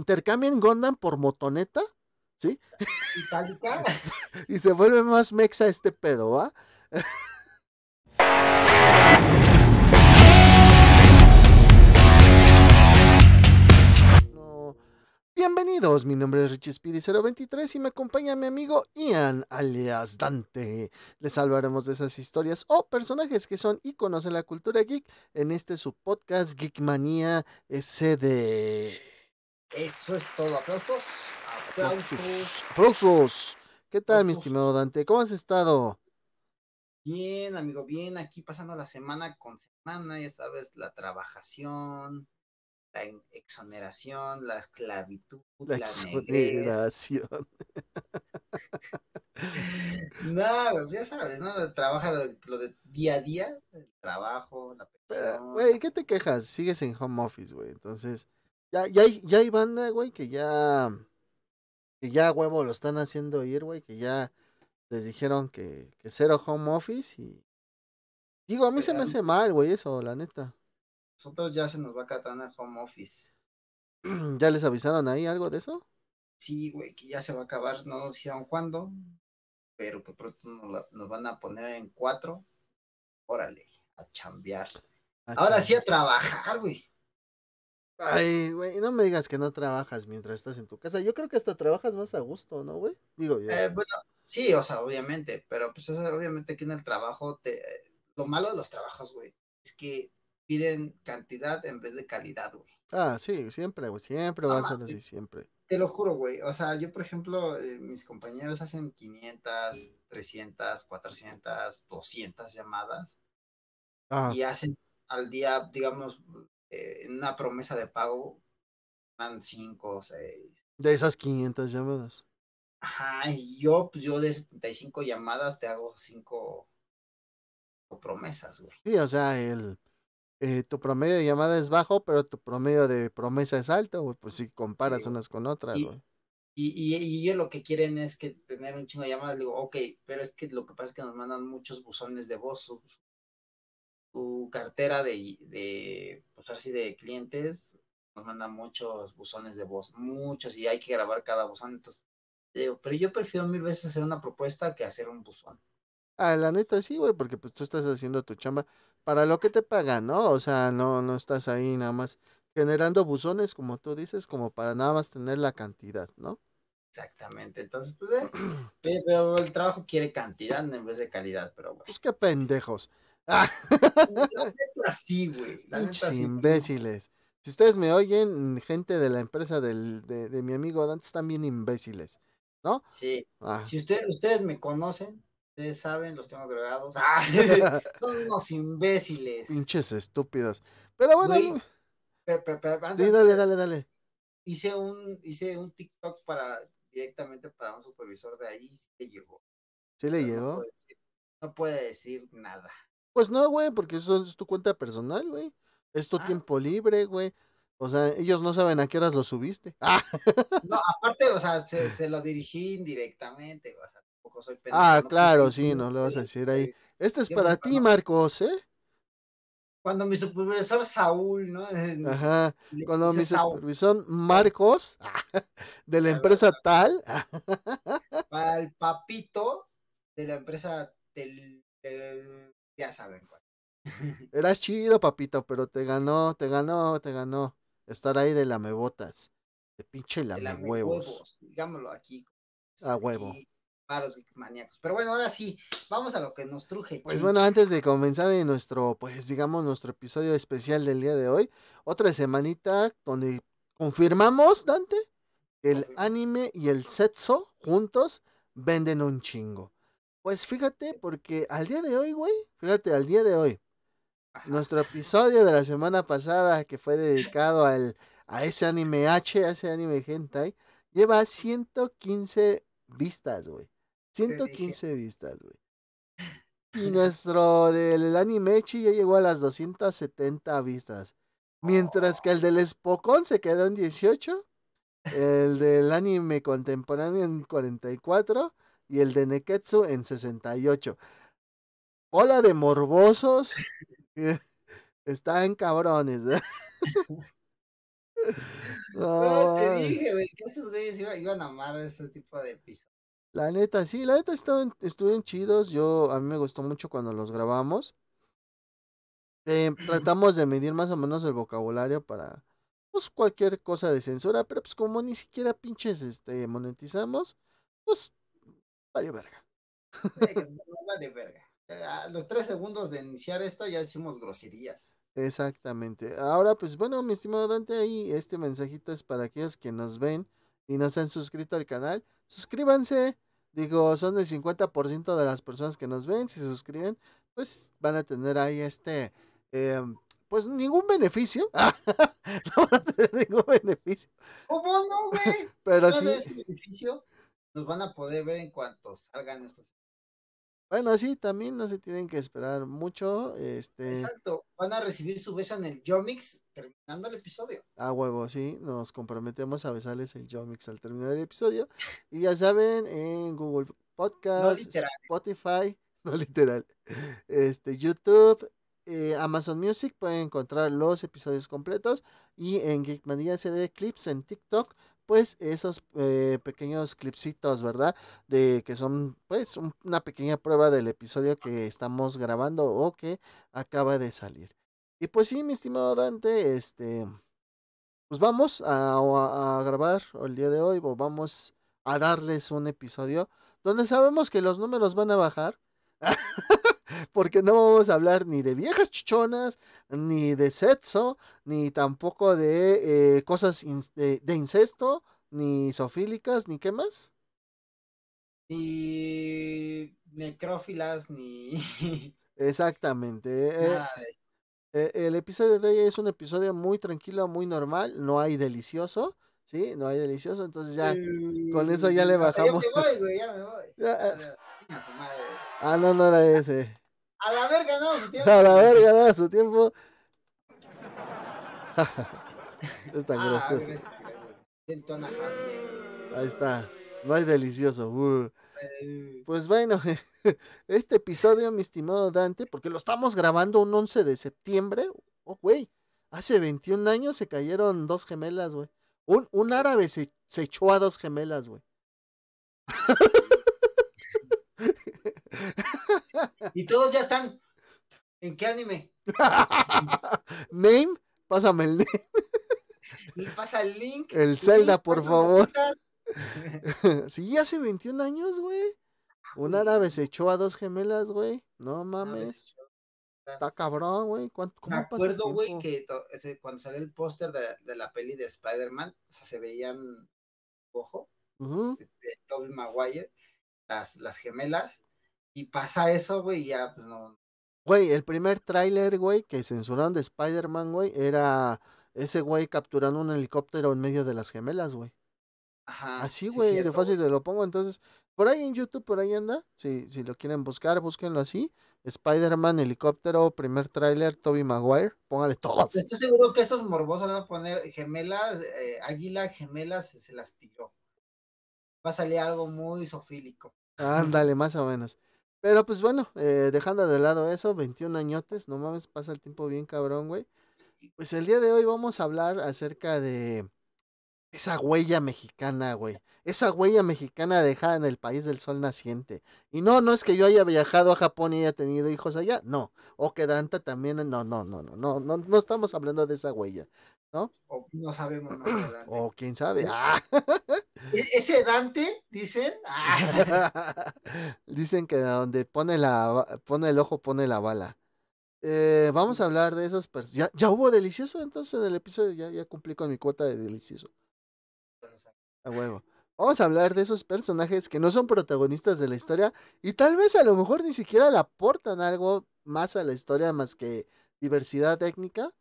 intercambian Gundam por motoneta, ¿sí? Itálica. y se vuelve más mexa este pedo, ¿va? No. Bienvenidos, mi nombre es Richie Speedy 023 y me acompaña mi amigo Ian alias Dante. Les hablaremos de esas historias o personajes que son íconos en la cultura geek en este su podcast Geekmanía SD. Eso es todo. Aplausos. Aplausos. Aplausos. ¿Qué tal, mi estimado Dante? ¿Cómo has estado? Bien, amigo, bien. Aquí pasando la semana con semana, ya sabes, la trabajación, la exoneración, la esclavitud, La la, exoneración. No, ya sabes, ¿no? Trabaja lo, lo de día a día, el trabajo, la pensión. Güey, ¿qué te quejas? Sigues en home office, güey. Entonces, ya, ya, hay, ya hay banda, güey, que ya, que ya huevo lo están haciendo ir, güey, que ya les dijeron que, que cero home office y... Digo, a mí se me hace mal, güey, eso, la neta. Nosotros ya se nos va a acatar el home office. ¿Ya les avisaron ahí algo de eso? Sí, güey, que ya se va a acabar, no nos dijeron cuándo, pero que pronto nos, la- nos van a poner en cuatro. Órale, a chambear. Ah, Ahora sí a trabajar, güey. Ay, güey, no me digas que no trabajas mientras estás en tu casa. Yo creo que hasta trabajas más a gusto, ¿no, güey? Digo yo. Eh, bueno, sí, o sea, obviamente, pero pues eso, obviamente que en el trabajo, te, lo malo de los trabajos, güey, es que piden cantidad en vez de calidad, güey. Ah, sí, siempre, güey, siempre va a ser así, siempre. Te lo juro, güey. O sea, yo, por ejemplo, eh, mis compañeros hacen 500, 300, 400, 200 llamadas Ah, y hacen al día, digamos, eh, en una promesa de pago, van 5 o 6. de esas 500 llamadas. Ajá, y yo, pues yo de 75 llamadas te hago 5 promesas, güey. Sí, o sea, el, eh, tu promedio de llamada es bajo, pero tu promedio de promesa es alto, güey. Pues si comparas unas con otras, Y- güey. Y, y, y ellos lo que quieren es que tener un chingo de llamadas. Digo, ok, pero es que lo que pasa es que nos mandan muchos buzones de voz. Su cartera de, de, pues así de clientes nos manda muchos buzones de voz, muchos, y hay que grabar cada buzón. Entonces, digo, pero yo prefiero mil veces hacer una propuesta que hacer un buzón. Ah, la neta sí, güey, porque pues tú estás haciendo tu chamba para lo que te pagan, ¿no? O sea, no, no estás ahí nada más generando buzones, como tú dices, como para nada más tener la cantidad, ¿no? Exactamente. Entonces, pues, eh, pe- pero el trabajo quiere cantidad en vez de calidad, pero bueno. Pues qué pendejos. Ah, La neta sí, güey. La neta pinches sí. imbéciles. Si ustedes me oyen, gente de la empresa del, de, de mi amigo Dante, están bien imbéciles, ¿no? Sí. Ah, Si ustedes, ustedes me conocen, ustedes saben, los tengo agregados. ¡Ah! Son unos imbéciles. pinches estúpidos. Pero bueno, Güey, Pero, pero- pero antes sí, dale, dale, dale. hice un hice un TikTok para directamente para un supervisor de ahí y sí le llegó. ¿Sí le No llegó? puede, decir, no puede decir nada. Pues no, güey, porque eso es tu cuenta personal, güey. Es tu Ah. tiempo libre, güey. O sea, ellos no saben a qué horas lo subiste. Ah, No, aparte, o sea, se, se lo dirigí indirectamente. O sea, tampoco soy pendejo. ah no claro, sí, no le vas a decir ahí. Este es para ti, Marcos, ¿eh? Cuando mi supervisor Saúl, ¿no? Ajá. Cuando mi Saúl, supervisor Marcos, de la empresa tal, para el papito de la empresa del, del- ya saben cuál. eras chido, papito, pero te ganó, te ganó, te ganó. Estar ahí de lamebotas. De pinche de la lamehuevos. huevos, digámoslo aquí. A huevo. aquí, maníacos. Pero bueno, ahora sí, vamos a lo que nos truje. Pues bueno, antes de comenzar en nuestro, pues digamos, nuestro episodio especial del día de hoy, otra semanita donde confirmamos, Dante, que el anime y el sexo juntos venden un chingo. Pues fíjate, porque al día de hoy, güey, fíjate, al día de hoy, Ajá. nuestro episodio de la semana pasada que fue dedicado al, a ese anime H, a ese anime hentai, lleva 115 vistas, güey. 115 vistas, güey. Y nuestro del anime Echi ya llegó a las 270 vistas. Mientras que el del Spokon se quedó en 18. El del anime contemporáneo en 44. Y el de Neketsu en 68. Hola de morbosos. Están cabrones. ¿eh? No, te dije, güey, que estos güeyes iban, a amar ese tipo de episodios. La neta, sí, la neta estuvieron, estuvieron chidos. Yo, a mí me gustó mucho cuando los grabamos. Eh, tratamos de medir más o menos el vocabulario para pues cualquier cosa de censura, pero pues como ni siquiera pinches este monetizamos, pues vale verga. vale verga. A los tres segundos de iniciar esto ya decimos groserías. Exactamente. Ahora, pues bueno, mi estimado Dante, ahí este mensajito es para aquellos que nos ven y no se han suscrito al canal. Suscríbanse. Digo, son el 50% de las personas que nos ven. Si se suscriben, pues van a tener ahí este, em, pues ningún beneficio. no van a tener ningún beneficio. ¿Cómo no, güey? Pero sí. beneficio nos van a poder ver en cuanto salgan estos bueno, sí, también no se tienen que esperar mucho. Este... Exacto, van a recibir su beso en el Yomix terminando el episodio. A huevo, sí, nos comprometemos a besarles el Yomix al terminar el episodio. Y ya saben, en Google Podcast, Spotify, no literal, este, YouTube, eh, Amazon Music pueden encontrar los episodios completos y en Geekmania CD Clips en TikTok pues esos eh, pequeños clipsitos, ¿verdad? De que son pues una pequeña prueba del episodio que estamos grabando o que acaba de salir. Y pues sí, mi estimado Dante, este, pues vamos a, a grabar el día de hoy, o vamos a darles un episodio donde sabemos que los números van a bajar. porque no vamos a hablar ni de viejas chichonas, ni de sexo, ni tampoco de eh, cosas de, incesto, ni sofílicas, ni qué más. Ni necrófilas, ni... Exactamente. Eh, eh, el episodio de hoy es un episodio muy tranquilo, muy normal, no hay delicioso. ¿Sí? No hay delicioso, entonces ya con eso ya le bajamos. Ya me voy, güey, ya me voy. ah, no, no era ese. A la verga no su tiempo. A la verga no su tiempo. es tan ah, gracioso. Ahí está. No hay delicioso. Uh. Pues bueno, este episodio, mi estimado Dante, porque lo estamos grabando un 11 de septiembre. Oh, güey. Hace 21 años se cayeron dos gemelas, güey. Un, un árabe se, se echó a dos gemelas, güey. y todos ya están. ¿En qué anime? name, pásame el name. Pasa el link. El Zelda, por favor. sí, hace 21 años, güey. Un árabe se echó a dos gemelas, güey. No mames. Está cabrón, güey. ¿Cómo Me acuerdo, güey, que cuando salió el póster de, la peli de Spider-Man, o sea, se veían ojo de, Tobey Maguire, las, las gemelas, y pasa eso, güey, ya, pues no. Güey, el primer tráiler, güey, que censuraron de Spider-Man, güey, era ese güey capturando un helicóptero en medio de las gemelas, güey. Ajá. Así, güey, de fácil te lo pongo. Entonces, por ahí en YouTube, por ahí anda. Si, si lo quieren buscar, búsquenlo así. Spider-Man, helicóptero, primer tráiler, Toby Maguire. Póngale todos. Estoy seguro que estos morbosos van a poner gemelas, eh, águila, gemelas, se las tiró. Va a salir algo muy sofílico. Ándale, más o menos. Pero pues bueno, eh, dejando de lado eso, 21 añotes, no mames, pasa el tiempo bien cabrón, güey. Pues el día de hoy vamos a hablar acerca de esa huella mexicana, güey. Esa huella mexicana dejada en el país del sol naciente. Y no, no es que yo haya viajado a Japón y haya tenido hijos allá, no. O que Dante también, no, no, no, no, no, no, no estamos hablando de esa huella, ¿no? O no sabemos O quién sabe. Ah. ¿E-, ¿Ese Dante, dicen? dicen que donde pone, la, pone el ojo, pone la bala. Eh, vamos a hablar de esos ya, ya hubo delicioso entonces del episodio, ya, ya cumplí con mi cuota de delicioso. A huevo. Vamos a hablar de esos personajes que no son protagonistas de la historia y tal vez a lo mejor ni siquiera le aportan algo más a la historia más que diversidad técnica.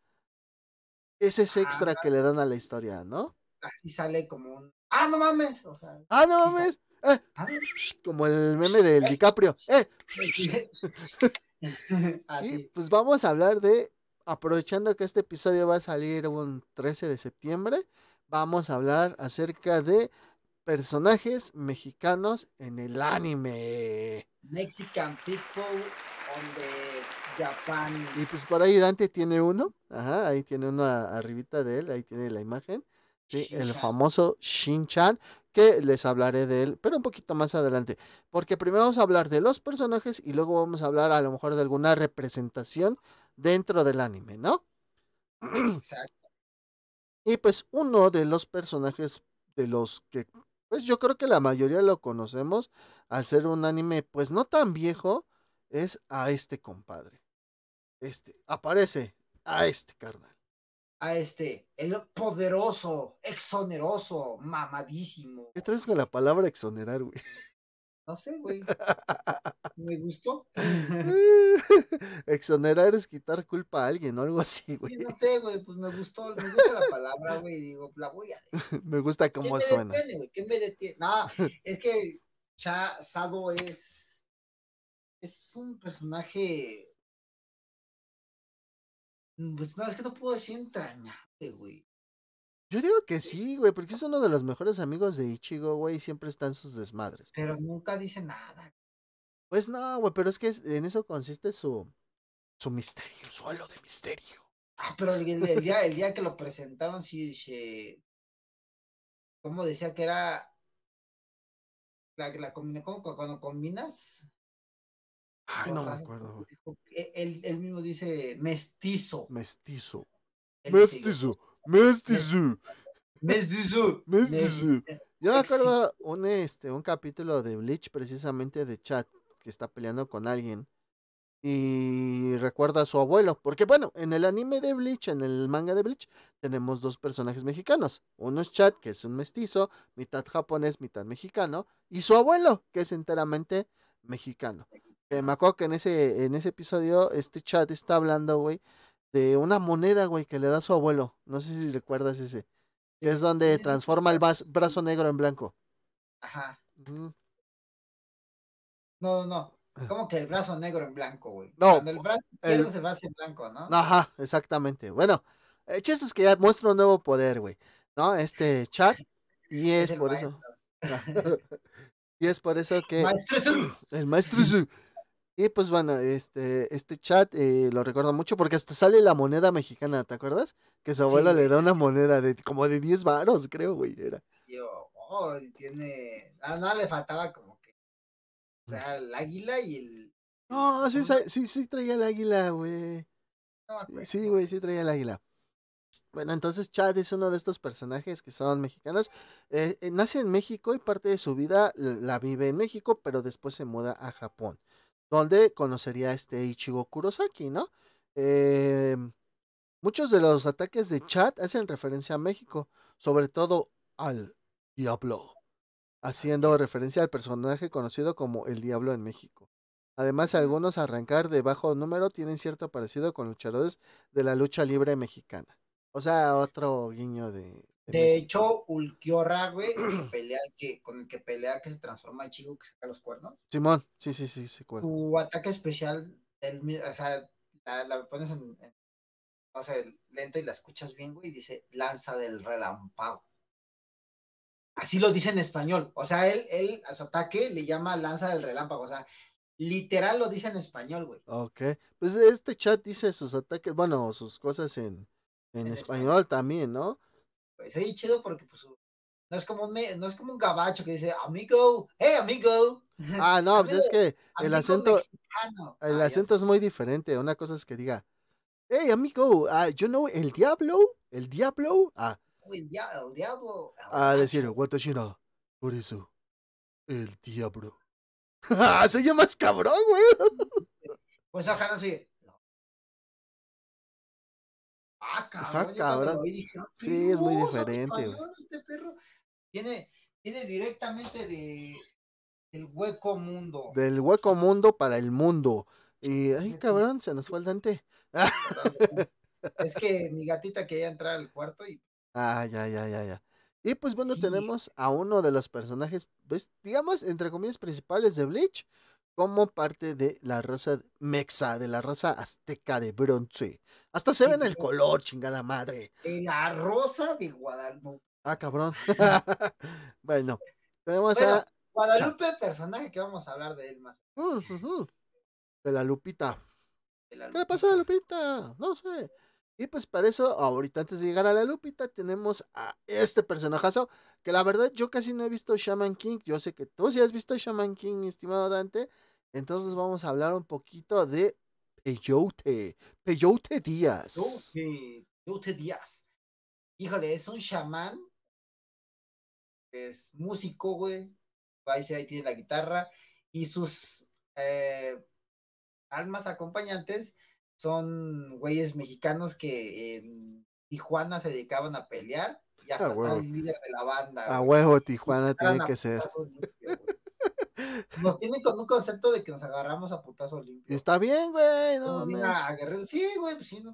Ese Es extra que le dan a la historia, ¿no? Así sale como un... ¡Ah, no mames! ¡Ah, no mames! Eh, ah. como el meme del DiCaprio. ¡Eh! Así. pues vamos a hablar de, aprovechando que este episodio va a salir un 13 de septiembre, vamos a hablar acerca de personajes mexicanos en el anime. Mexican people on the Japan. Y pues por ahí Dante tiene uno. Ajá, ahí tiene uno arribita de él, ahí tiene la imagen. Sí, el famoso Shin-Chan, que les hablaré de él, pero un poquito más adelante. Porque primero vamos a hablar de los personajes y luego vamos a hablar a lo mejor de alguna representación dentro del anime, ¿no? Exacto. Y pues uno de los personajes de los que, pues yo creo que la mayoría lo conocemos, al ser un anime pues no tan viejo, es a este compadre. Este, aparece a este carnal. A este, el poderoso, exoneroso, mamadísimo. ¿Qué traes con la palabra exonerar, güey? No sé, güey. Me gustó. exonerar es quitar culpa a alguien o algo así, Sí, güey. no sé, güey, pues me gustó, me gusta la palabra, güey, digo, la voy a decir. Me gusta ¿Qué cómo me suena. detiene, güey? ¿Qué me detiene? No, es que Cha Sado es. Es un personaje. Pues no, es que no puedo decir entrañable, güey. Yo digo que sí, güey, porque es uno de los mejores amigos de Ichigo, güey, y siempre está en sus desmadres. Pero nunca dice nada. Pues no, güey, pero es que en eso consiste su, su misterio, su halo de misterio. Ah, pero el, el- el día, el día que lo presentaron, sí dice. ¿Cómo decía que era? La, la cuando combinas. Ay, no me acuerdo, dijo- él, mismo dice mestizo. Mestizo. Él Mestizo. Mestizo. Mestizo. Mestizo. Yo me acuerdo un, este, un capítulo de Bleach precisamente de Chat que está peleando con alguien y recuerda a su abuelo. Porque bueno, en el anime de Bleach, en el manga de Bleach, tenemos dos personajes mexicanos. Uno es Chat, que es un mestizo, mitad japonés, mitad mexicano, y su abuelo, que es enteramente mexicano. Eh, me acuerdo que en ese, en ese episodio este Chat está hablando, güey, de una moneda, güey, que le da su abuelo. No sé si recuerdas ese. Que es donde transforma el brazo negro en blanco. Ajá. No, no, no. Como que el brazo negro en blanco, güey. No, Cuando el brazo el- se va hacia blanco, ¿no? Ajá, exactamente. Bueno, el chiste es que ya muestra un nuevo poder, güey. ¿No? Este chat. Y es, por eso. y es por eso que Maestro es un- el maestro Zu. Y pues bueno, este, este chat eh, lo recuerdo mucho porque hasta sale la moneda mexicana, ¿te acuerdas? Que su abuela le da una moneda de como de 10 varos, creo, güey, era. Sí, oh, oh, tiene. Ah, no, le faltaba como que. O sea, el águila y el. No, sí, ¿Cómo sa- sí, sí traía el águila, güey. Sí, güey, sí traía el águila. Bueno, entonces Chad es uno de estos personajes que son mexicanos. Eh, eh, nace en México y parte de su vida la vive en México, pero después se muda a Japón, donde conocería a este Ichigo Kurosaki, ¿no? Eh, muchos de los ataques de Chad hacen referencia a México, sobre todo al Diablo, haciendo referencia al personaje conocido como el Diablo en México. Además, algunos arrancar de bajo número tienen cierto parecido con luchadores de la lucha libre mexicana. O sea, otro guiño de. De hecho, Ulquiorra, güey, que pelea, el que, con el que pelea que se transforma en chico que saca los cuernos. Simón, sí, sí, sí, sí, cuál. Su ataque especial, el o sea, la, la pones en, en- o sea, lento y la escuchas bien, güey, y dice lanza del relámpago. Así lo dice en español. O sea, él, él a su ataque le llama lanza del relámpago. O sea, literal lo dice en español, güey. Ok. Pues este chat dice sus ataques, bueno, sus cosas en, en, En español, español. también, ¿no? Pues oye, chido porque pues no es como un, me- no es como un gabacho que dice amigo, hey amigo. Ah, no, pues es que el acento, mexicano. el Ah, acento es muy diferente. Una cosa es que diga, hey, amigo, ah, you know, el diablo, el diablo, ah, el, dia- el diablo. a decir, watashi no, por eso, el diablo. Se llama más cabrón, güey. Pues acá no sé. Ah, cabrón. dije, ah, Sí, es muy perro, ¿sabe diferente, español Este perro viene, viene directamente de del hueco mundo. Del hueco mundo para el mundo. Y, ay, cabrón, se nos fue el Dante. es que mi gatita quería entrar al cuarto y Ah, ya, ya, ya, ya. Y pues bueno, Sí. tenemos a uno de los personajes, pues, digamos, entre comillas, principales de Bleach, como parte de la raza mexa, de la raza azteca de bronce. Hasta se Sí, ve en el color, chingada madre. de la rosa de Guadalupe. Ah, cabrón. bueno, tenemos Bueno, a... Guadalupe, personaje que vamos a hablar de él más. De la Lupita. de la ¿Qué le pasó a Lupita. Lupita? No sé. Y pues para eso, ahorita antes de llegar a la Lupita, tenemos a este personajazo, que la verdad yo casi no he visto Shaman King. Yo sé que tú sí has visto Shaman King, mi estimado Dante. Entonces vamos a hablar un poquito de Peyote. Peyote Díaz. Peyote, Peyote Díaz. Híjole, es un chamán. Es músico, güey. Ahí, ahí tiene la guitarra. Y sus eh, almas acompañantes son güeyes mexicanos que en Tijuana se dedicaban a pelear y hasta está el líder de la banda. A huevo, Tijuana tiene que ser. Nos tienen con un concepto de que nos agarramos a putazo limpio. Está bien, güey. No, sí, güey, pues sí, no,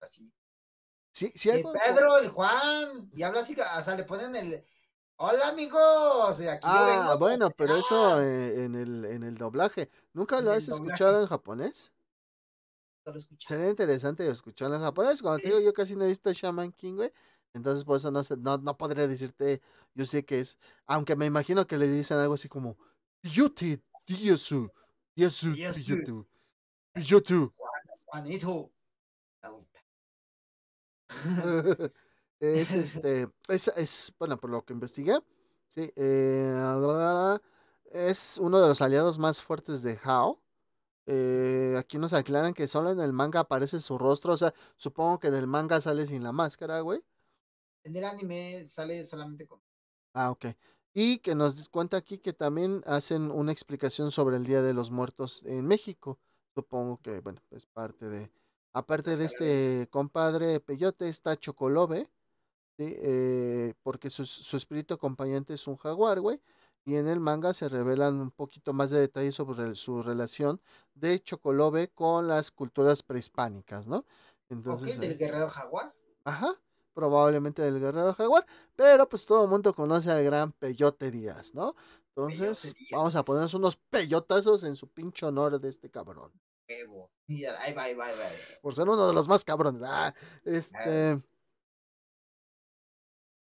así. Sí, sí, el Pedro, el Juan, y habla así, o sea, le ponen el, Hola amigos, aquí ah, bueno, pero eso eh, en, el, en el doblaje. ¿Nunca lo has escuchado en japonés? Sería interesante escucharlo en japonés. Cuando te digo, yo casi no he visto Shaman King, güey. Entonces, por eso no, sé, no, no podría decirte, yo sé que es, aunque me imagino que le dicen algo así como, Yuti, Diyasu, Diyasu, Piyutu, Piyutu. Juanito. es este, es, es, bueno, por lo que investigué, sí, eh, es uno de los aliados más fuertes de Hao. Eh, aquí nos aclaran que solo en el manga aparece su rostro, o sea, supongo que en el manga sale sin la máscara, güey. En el anime sale solamente con. Ah, ok. Y que nos cuenta aquí que también hacen una explicación sobre el Día de los Muertos en México. Supongo que, bueno, es parte de. Aparte de este compadre Peyote, está Chocolobe, ¿sí? Eh, porque su, su, espíritu acompañante es un jaguar, güey. Y en el manga se revelan un poquito más de detalles sobre su relación de Chocolobe con las culturas prehispánicas, ¿no? Entonces, del guerrero jaguar. Ajá, probablemente del guerrero jaguar, pero pues todo el mundo conoce al gran Peyote Díaz, ¿no? Entonces, vamos a ponernos unos peyotazos en su pinche honor de este cabrón. Ahí va, ahí va, ahí va. Por ser uno de los más cabrones. Ah, este.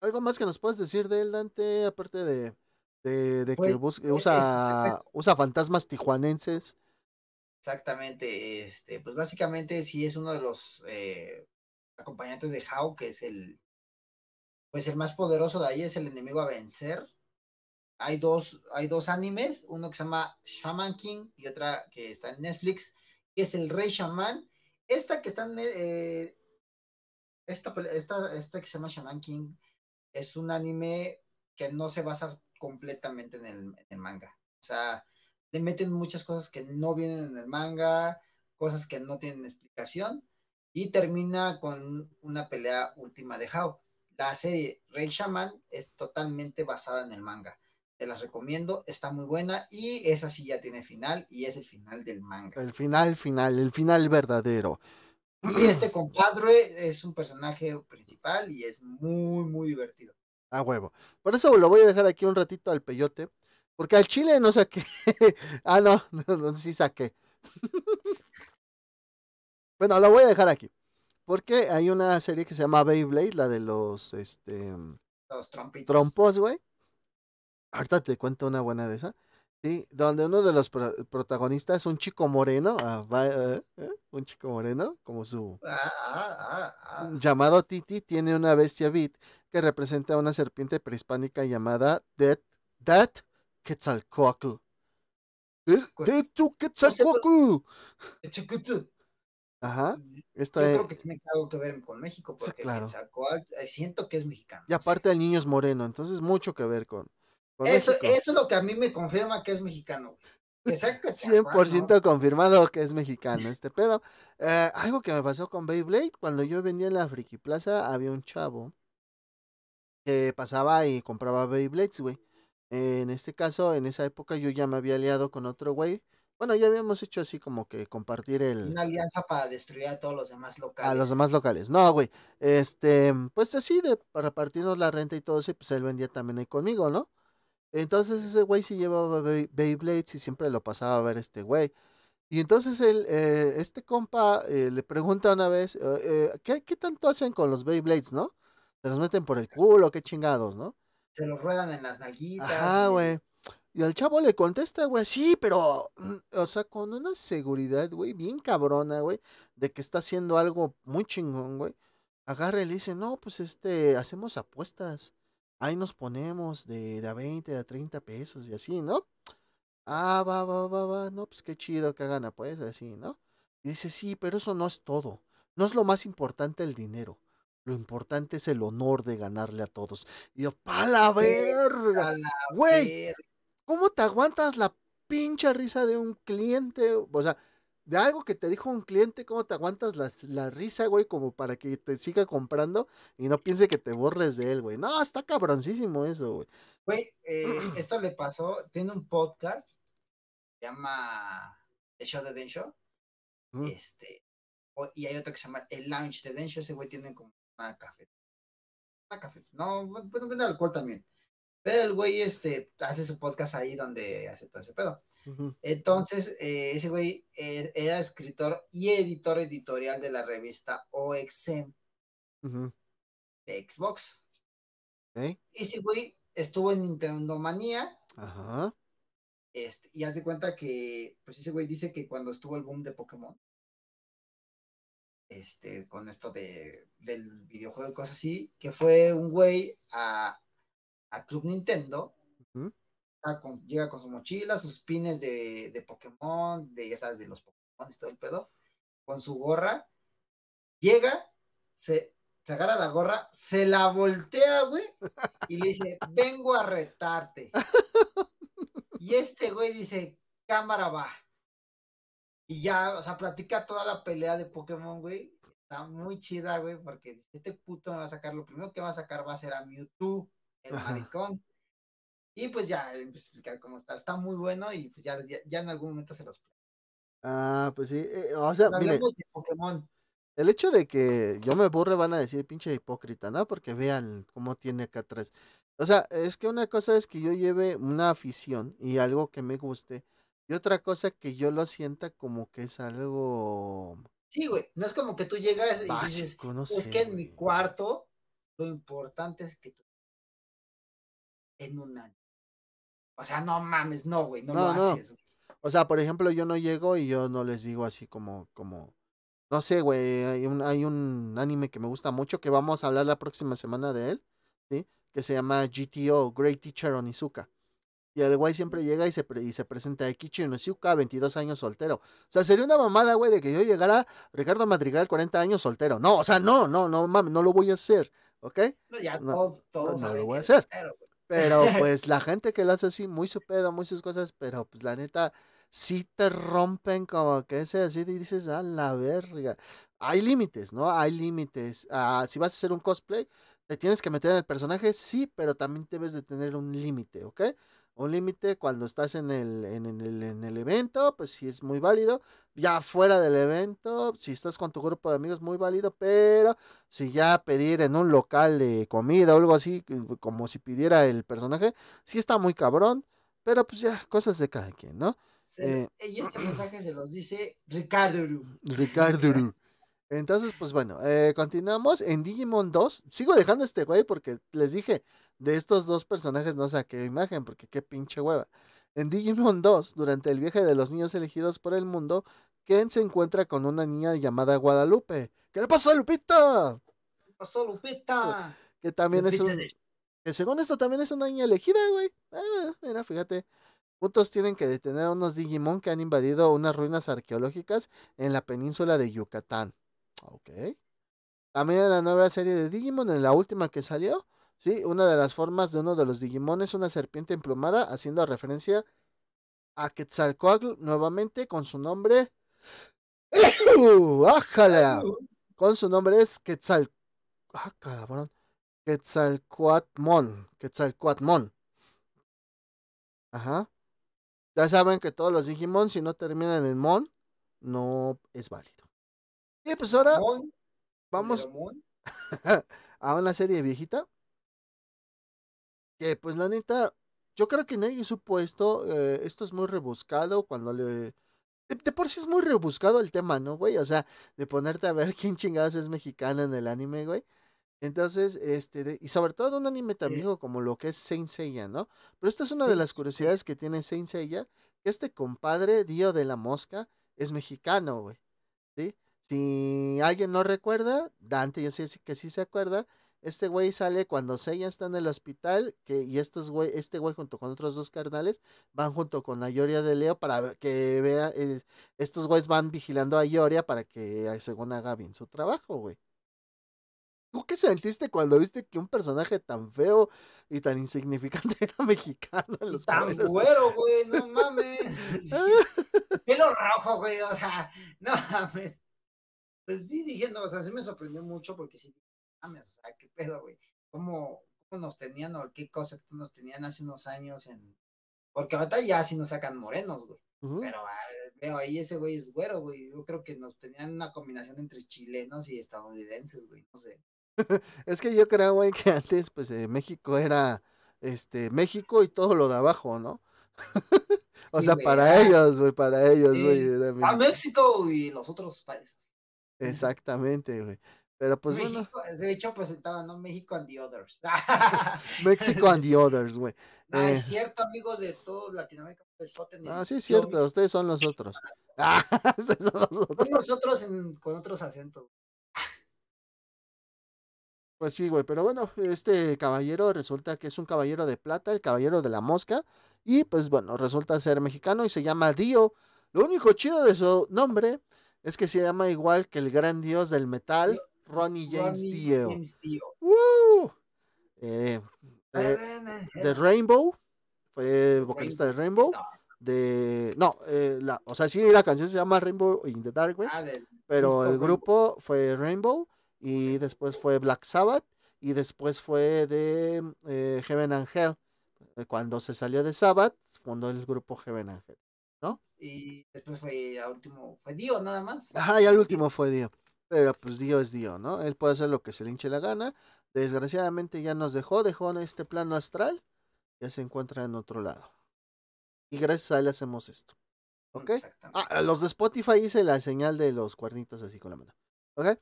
¿Algo más que nos puedes decir de él, Dante? Aparte de de, de que pues, usa, usa fantasmas tijuanenses. Exactamente, este, pues básicamente sí es uno de los eh, acompañantes de Hao, que es el, pues el más poderoso de ahí, es el enemigo a vencer. Hay dos, hay dos animes, uno que se llama Shaman King y otra que está en Netflix, que es el Rey Shaman. Esta que está en, eh, esta, esta, esta que se llama Shaman King es un anime que no se basa completamente en el, manga. O sea, le meten muchas cosas que no vienen en el manga, cosas que no tienen explicación, y termina con una pelea última de Hao. La serie Rey Shaman es totalmente basada en el manga. Te las recomiendo, está muy buena y esa sí ya tiene final y es el final del manga. El final, final, el final verdadero. Y este compadre es un personaje principal y es muy, muy divertido. A huevo. Por eso lo voy a dejar aquí un ratito al peyote. Porque al chile no saqué. ah, no, no, no, sí saqué. bueno, lo voy a dejar aquí. Porque hay una serie que se llama Beyblade, la de los, este... Los trompos, güey. Ahorita te cuento una buena de esa. Sí, donde uno de los protagonistas, un chico moreno, ah, eh, eh, un chico moreno, como su ah, ah, llamado Titi, tiene una bestia bit que representa a una serpiente prehispánica llamada Det, Det Quetzalcoatl. Quetzalcoatl! Ajá. Yo creo que tiene algo que ver con México, porque claro. Eh, siento que es mexicano. Y aparte el niño es moreno, entonces mucho que ver con, eso, eso, es lo que a mí me confirma que es mexicano. 100% confirmado que es mexicano este pedo. Eh, algo que me pasó con Beyblade, cuando yo vendía en la Friki Plaza, había un chavo que pasaba y compraba Beyblades, güey. en este caso, en esa época yo ya me había aliado con otro güey. Bueno, ya habíamos hecho así como que compartir el... Una alianza para destruir a todos los demás locales. A los demás locales. No, güey. Este, pues así de para partirnos la renta y todo eso, pues él vendía también ahí conmigo, ¿no? Entonces ese güey sí llevaba Beyblades y siempre lo pasaba a ver este güey. Y entonces él, eh, este compa eh, le pregunta una vez, eh, ¿qué, ¿qué, tanto hacen con los Beyblades, no? Se los meten por el culo, qué chingados, ¿no? Se los ruedan en las nalguitas. Ajá, güey. Y al chavo le contesta, güey, sí, pero, mm, o sea, con una seguridad, güey, bien cabrona, güey, de que está haciendo algo muy chingón, güey. Agarra y le dice, no, pues este, hacemos apuestas. Ahí nos ponemos de, de a 20, de a 30 pesos y así, ¿no? Ah, va, va, va, va, no, pues qué chido que hagan pues, así, ¿no? Y dice, sí, pero eso no es todo. No es lo más importante el dinero. Lo importante es el honor de ganarle a todos. Y yo, pa la verga. Güey, ¿cómo te aguantas la pinche risa de un cliente? O sea, de algo que te dijo un cliente, ¿cómo te aguantas la, la risa, güey? Como para que te siga comprando y no piense que te borres de él, güey. No, está cabroncísimo eso, güey. Güey, eh, esto le pasó, tiene un podcast, se llama The Show de Den Show. Este, y hay otro que se llama El Lounge de Den Show, ese güey tiene como una café. Una café. No, bueno, vende alcohol también. Pero el güey este, hace su podcast ahí donde hace todo ese pedo. Entonces, eh, ese güey eh, era escritor y editor editorial de la revista OXM de Xbox. Ese güey estuvo en Nintendo Manía. Ajá. Este, y hace cuenta que, pues ese güey dice que cuando estuvo el boom de Pokémon, este, con esto de, del videojuego y cosas así, que fue un güey a, a Club Nintendo, llega con su mochila, sus pines de, de Pokémon, de, ya sabes, de los Pokémon y todo el pedo, con su gorra, llega, se, se agarra la gorra, se la voltea, güey, y le dice, vengo a retarte. Y este güey dice, cámara va. Y ya, o sea, platica toda la pelea de Pokémon, güey. Está muy chida, güey, porque este puto me va a sacar, lo primero que va a sacar va a ser a Mewtwo, el maricón. Y pues ya, a explicar cómo está. Está muy bueno y pues ya, ya, en algún momento se los Ah, pues sí. Eh, o sea, mire, Pokémon. El hecho de que yo me burre van a decir pinche hipócrita, ¿no? Porque vean cómo tiene acá atrás. O sea, es que una cosa es que yo lleve una afición y algo que me guste. Y otra cosa que yo lo sienta como que es algo. Sí, güey. No es como que tú llegas y dices, es que en mi cuarto lo importante es que tú en un año. O sea, no mames, no, güey, no, lo haces. O sea, por ejemplo, yo no llego y yo no les digo así como, como, no sé, güey, hay un, hay un anime que me gusta mucho que vamos a hablar la próxima semana de él, ¿sí? Que se llama GTO, Great Teacher Onizuka. Y el güey siempre llega y se, y se presenta a Kichi Onizuka, 22 años soltero. O sea, sería una mamada, güey, de que yo llegara Ricardo Madrigal, 40 años soltero. No, o sea, no, no, no, mames, no lo voy a hacer, ¿ok? No, ya todos, todos no, lo voy a hacer. Pero pues la gente que lo hace así, muy su pedo, muy sus cosas, pero pues la neta, si te rompen como que ese así y dices, a la verga. Hay límites, ¿no? Hay límites. Ah, si vas a hacer un cosplay, te tienes que meter en el personaje, sí, pero también debes de tener un límite, ¿ok? Un límite cuando estás en el, en, el, en el evento, pues sí es muy válido. Ya fuera del evento, si estás con tu grupo de amigos, muy válido, pero si ya pedir en un local de comida o algo así, como si pidiera el personaje, sí está muy cabrón, pero pues ya, cosas de cada quien, ¿no? Eh, y este mensaje se los dice Ricardo. Ricardo. Entonces, pues bueno, eh, continuamos en Digimon 2. Sigo dejando este güey porque les dije, de estos dos personajes no saqué imagen porque qué pinche hueva. En Digimon 2, durante el viaje de los niños elegidos por el mundo, Ken se encuentra con una niña llamada Guadalupe. ¿Qué le pasó a Lupita? ¿Qué pasó, Lupita? Que también es un... Que según esto también es una niña elegida, güey. Ah, mira, fíjate. Juntos tienen que detener a unos Digimon que han invadido unas ruinas arqueológicas en la península de Yucatán. Ok. También en la nueva serie de Digimon, en la última que salió, sí, una de las formas de uno de los Digimon es una serpiente emplumada, haciendo referencia a Quetzalcoatl nuevamente con su nombre. ¡Ájala! Con su nombre es Quetzal. ¡Ah, cabrón! Quetzalcoatmon. Quetzalcoatmon. Ajá. Ya saben que todos los Digimon, si no terminan en Mon, no es válido. Y pues ahora vamos a una serie viejita. Que pues la neta, yo creo que nadie supo esto. Eh, esto es muy rebuscado cuando le... De, por sí es muy rebuscado el tema, ¿no, güey? O sea, de ponerte a ver quién chingados es mexicana en el anime, güey. Entonces, este, de- y sobre todo un anime tan Sí. viejo como lo que es Saint Seiya, ¿no? Pero esta es una de las curiosidades que tiene Saint Seiya, que este compadre, Dio de la Mosca, es mexicano, güey, ¿sí? Si alguien no recuerda, Dante yo sé que sí se acuerda, este güey sale cuando Seiya está en el hospital, que, y estos güey, este güey junto con otros dos carnales van junto con Ayoria de Leo para que vea, eh, estos güeyes van vigilando a Ayoria para que según haga bien su trabajo, güey. ¿Tú qué sentiste cuando viste que un personaje tan feo y tan insignificante era mexicano en Y los tan güero, güey, no mames. Pelo rojo, güey, o sea, no mames. Pues sí, dije, no, o sea, sí me sorprendió mucho porque sí, mames, o sea, qué pedo, güey. ¿Cómo, cómo nos tenían o qué concepto nos tenían hace unos años en. Porque ahorita ya sí nos sacan morenos, güey. Pero ah, veo ahí ese güey es güero, güey. Yo creo que nos tenían una combinación entre chilenos y estadounidenses, güey, no sé. Es que yo creo, güey, que antes, pues, eh, México era, este, México y todo lo de abajo, ¿no? o Sí, sea, güey, para ellos, güey, para ellos, sí, güey. era A. México y los otros países. Exactamente, güey. Pero pues bueno, de hecho presentaban, ¿no? México and the others. México and the others, güey. No, Eh, es cierto, amigos de todo Latinoamérica. pues, ah, sí es cierto, ustedes son los otros. Ah, ustedes son los otros. Son nosotros en- con otros acentos. Pues sí, güey, pero bueno, este caballero resulta que es un caballero de plata, el caballero de la mosca, y pues bueno, resulta ser mexicano y se llama Dio. Lo único chido de su nombre es que se llama igual que el gran dios del metal, Ronnie. James Dio. ¡Woo! Eh, de, de Rainbow, fue vocalista de Rainbow, No, de... No, eh, la, o sea, sí, la canción se llama Rainbow in the Dark, güey. ah, Pero el Rainbow. grupo fue Rainbow y después fue Black Sabbath y después fue de eh, Heaven and Hell. Eh, Cuando se salió de Sabbath, fundó el grupo Heaven and Hell. Y después fue, último, fue Dio nada más. Ajá, y al último fue Dio. Pero pues Dio es Dio, ¿no? Él puede hacer lo que se le hinche la gana. Desgraciadamente ya nos dejó, dejó en este plano astral. Ya se encuentra en otro lado. Y gracias a él hacemos esto. ¿Ok? Ah, los de Spotify hice la señal de los cuernitos así con la mano. ¿Ok?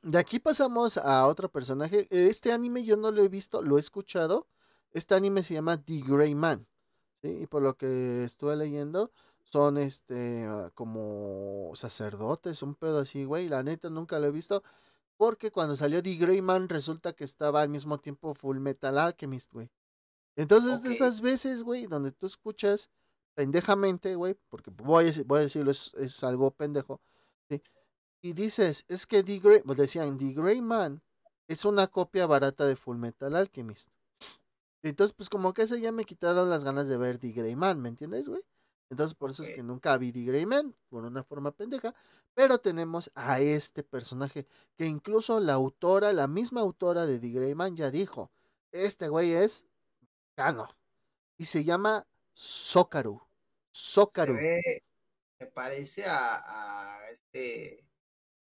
De aquí pasamos a otro personaje. Este anime yo no lo he visto, lo he escuchado. Este anime se llama The Grey Man. ¿sí? Y por lo que estuve leyendo, son este ah, como sacerdotes, un pedo así, güey. La neta nunca lo he visto. Porque cuando salió The Grey Man resulta que estaba al mismo tiempo Full Metal Alchemist, güey. Entonces, de esas veces, güey, donde tú escuchas pendejamente, güey, porque voy a, voy a decirlo, es, es algo pendejo, ¿sí? Y dices, es que The Grey, pues decían, The Grey Man es una copia barata de Full Metal Alchemist. Entonces, pues como que eso ya me quitaron las ganas de ver The Grey Man, ¿me entiendes, güey? Entonces, por eso es que nunca vi The Grey Man, por una forma pendeja, pero tenemos a este personaje, que incluso la autora, la misma autora de The Grey Man ya dijo, este güey es Kano, y se llama. Se Sokaru. ve, se parece a, a este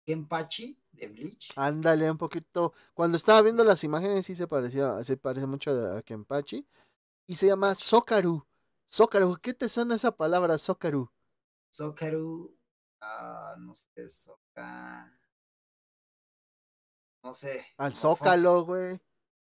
Kenpachi de Bleach. Ándale un poquito. Cuando estaba viendo las imágenes sí se parecía, se parece mucho a Kenpachi. Y se llama Sokaru. Sokaru, ¿qué te suena esa palabra, Sokaru? Sokaru, ah, no sé, Soka, no sé. Al Zócalo, güey.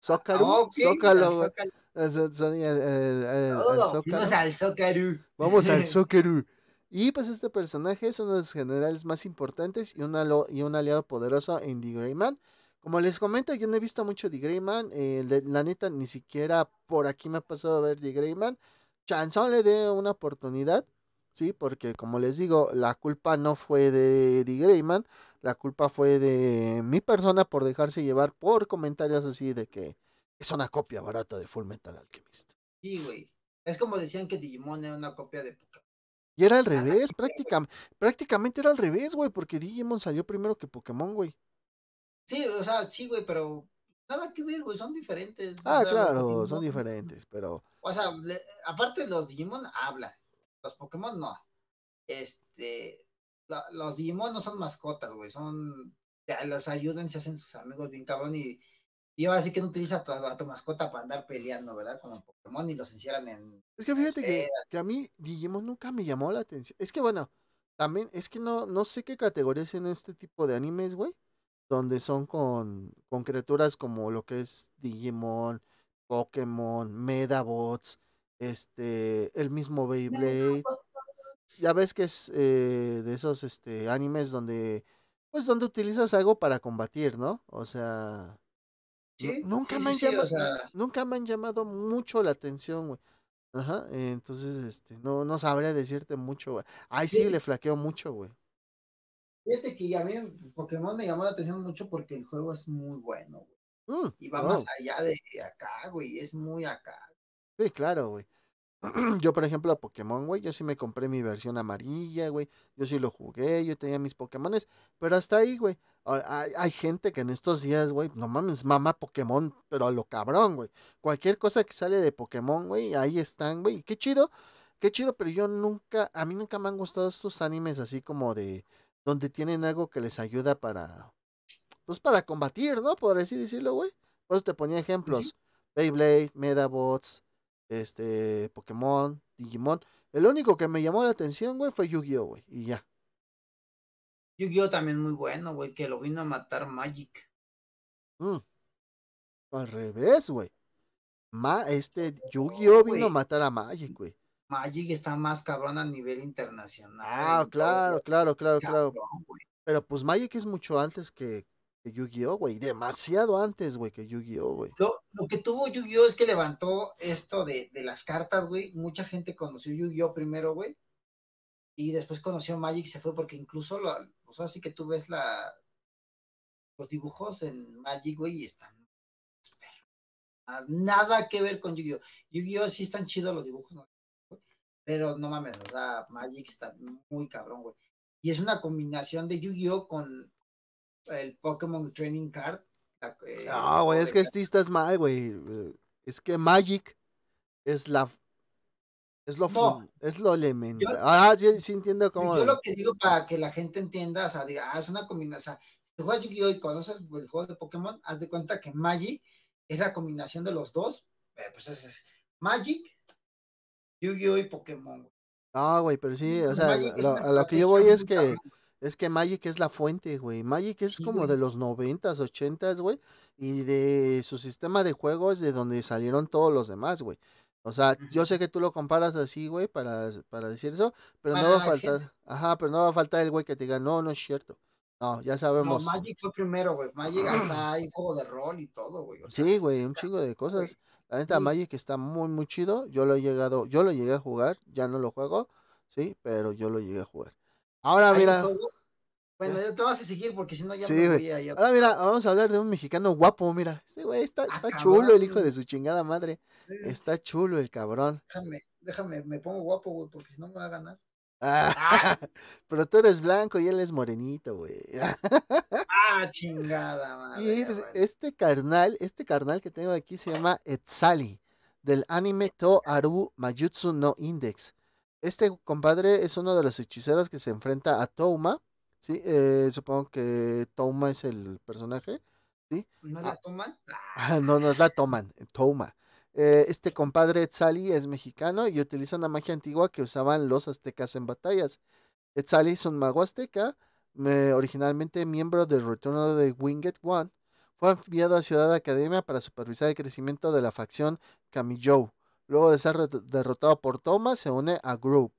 Zócalo, Ah, ok, Zócalo, al güey. Zócalo. Al Zócalo. fuimos al Sokaru. Vamos al Sokeru. Y pues este personaje es uno de los generales más importantes y un, alo- y un aliado poderoso en The Grey Man. Como les comento, yo no he visto mucho The Grey Man. eh, la neta, ni siquiera por aquí me ha pasado a ver The Grey Man. Chanson le dé una oportunidad, ¿sí? Porque como les digo, la culpa no fue de The Grey Man. La culpa fue de mi persona por dejarse llevar por comentarios así de que es una copia barata de Full Metal Alchemist. Sí, güey. Es como decían que Digimon era una copia de Pokémon. Y era al revés, prácticamente, prácticamente era al revés, güey, porque Digimon salió primero que Pokémon, güey. Sí, o sea, sí, güey, pero nada que ver, güey, son diferentes. o Ah, sea, claro, son diferentes, pero O sea, le- aparte los Digimon hablan, los Pokémon no. Este, la- los Digimon no son mascotas, güey, son, ya, los ayudan, se hacen sus amigos bien cabrón y, y ahora sí que no utiliza a tu, a tu mascota para andar peleando, ¿verdad? Con los Pokémon y los encierran en... es que fíjate que, que a mí Digimon nunca me llamó la atención. Es que bueno, también, es que no, no sé qué categoría en este tipo de animes, güey, donde son con, con criaturas como lo que es Digimon, Pokémon, Medabots, este, el mismo Beyblade. Ya ves que es eh, de esos este, animes donde, pues, donde utilizas algo para combatir, ¿no? O sea, Sí, nunca, sí, me sí, han sí, o llamado, sea, nunca me han llamado mucho la atención, güey. Ajá, entonces, este, no, no sabría decirte mucho, güey. Ay, sí, le flaqueo mucho, güey. Fíjate que a mí Pokémon me llamó la atención mucho porque el juego es muy bueno, güey. Mm, Y va más allá de acá, güey, es muy acá. Sí, claro, güey. Yo, por ejemplo, a Pokémon, güey, yo sí me compré mi versión amarilla, güey. Yo sí lo jugué, yo tenía mis Pokémones, pero hasta ahí, güey. Ah, Hay, hay gente que en estos días, güey, no mames, mama Pokémon, pero a lo cabrón, güey. Cualquier cosa que sale de Pokémon, güey, ahí están, güey. Qué chido, qué chido, pero yo nunca, a mí nunca me han gustado estos animes así como de, donde tienen algo que les ayuda para, pues para combatir, ¿no? Por así decirlo, güey. Por eso te ponía sí, ejemplos. Beyblade, Medabots, este, Pokémon, Digimon. El único que me llamó la atención, güey, fue Yu-Gi-Oh, güey. Y ya. Yu-Gi-Oh también muy bueno, güey, que lo vino a matar Magic. Mm, al revés, güey. Ma, este Yu-Gi-Oh vino a matar a Magic, güey. Magic está más cabrón a nivel internacional, Ah, claro, claro, claro, claro. Pero pues Magic es mucho antes que, que Yu-Gi-Oh, güey. Demasiado antes, güey, que Yu-Gi-Oh, güey. Lo, lo que tuvo Yu-Gi-Oh es que levantó esto de, de las cartas, güey. Mucha gente conoció Yu-Gi-Oh primero, güey. Y después conoció Magic, se fue porque incluso, lo, o sea, sí que tú ves la, los dibujos en Magic, güey, y están ah, nada que ver con Yu-Gi-Oh. Yu-Gi-Oh sí están chidos los dibujos, ¿no? Pero no mames, o sea, Magic está muy cabrón, güey. Y es una combinación de Yu-Gi-Oh con el Pokémon Training Card, la- eh, Ah, güey, es que sí estás mal, güey. Eh, Es que Magic es la Es lo, No, es lo yo, elemental. Ah, sí, sí entiendo cómo. yo lo que digo para que la gente entienda, o sea, diga, ah, es una combinación, o sea, si tú juegas Yu-Gi-Oh y conoces el juego de Pokémon, haz de cuenta que Magic es la combinación de los dos, pero pues es, es Magic, Yu-Gi-Oh y Pokémon, güey. Ah, güey, pero sí, o sea, lo- a lo que yo voy es que cabrón. es que Magic es la fuente, güey. Magic es Sí, como güey. de los noventas, ochentas, güey, y de su sistema de juegos de donde salieron todos los demás, güey. O sea, yo sé que tú lo comparas así, güey, para, para decir eso, pero no va a gente, faltar, ajá, pero no va a faltar el güey que te diga, no, no es cierto. No, ya no, sabemos. Magic fue primero, güey. Magic hasta hay juego de rol y todo, güey. O sea, Sí, güey, un chingo de güey. La neta, Sí, Magic está muy, muy chido. Yo lo he llegado, yo lo llegué a jugar, ya no lo juego, sí, pero yo lo llegué a jugar. Ahora, mira. Bueno, ya. ya te vas a seguir porque si no ya Sí, me voy a ir. Ahora, mira, vamos a hablar de un mexicano guapo, mira. Este güey está, Ah, está chulo, el hijo de su chingada madre. Eh, Está chulo el cabrón. Déjame, déjame, me pongo guapo, güey, porque si no me va a ganar. Ah, Ah, pero tú eres blanco y él es morenito, güey. ah, chingada madre. Y pues, este carnal, este carnal que tengo aquí se llama Etzali, del anime To Aru Mayutsu no Index. Este compadre es uno de los hechiceros que se enfrenta a Touma, ¿sí? Eh, supongo que Touma es el personaje, ¿sí? ¿No Ah, la toman? Ah, ah, no, nos la toman, Touma. Eh, este compadre Etzali es mexicano y utiliza una magia antigua que usaban los aztecas en batallas. Etzali es un mago azteca, me- originalmente miembro del retorno de Winged One. Fue enviado a Ciudad Academia para supervisar el crecimiento de la facción Kamijou. Luego de ser derrotado por Thomas, se une a. Grove.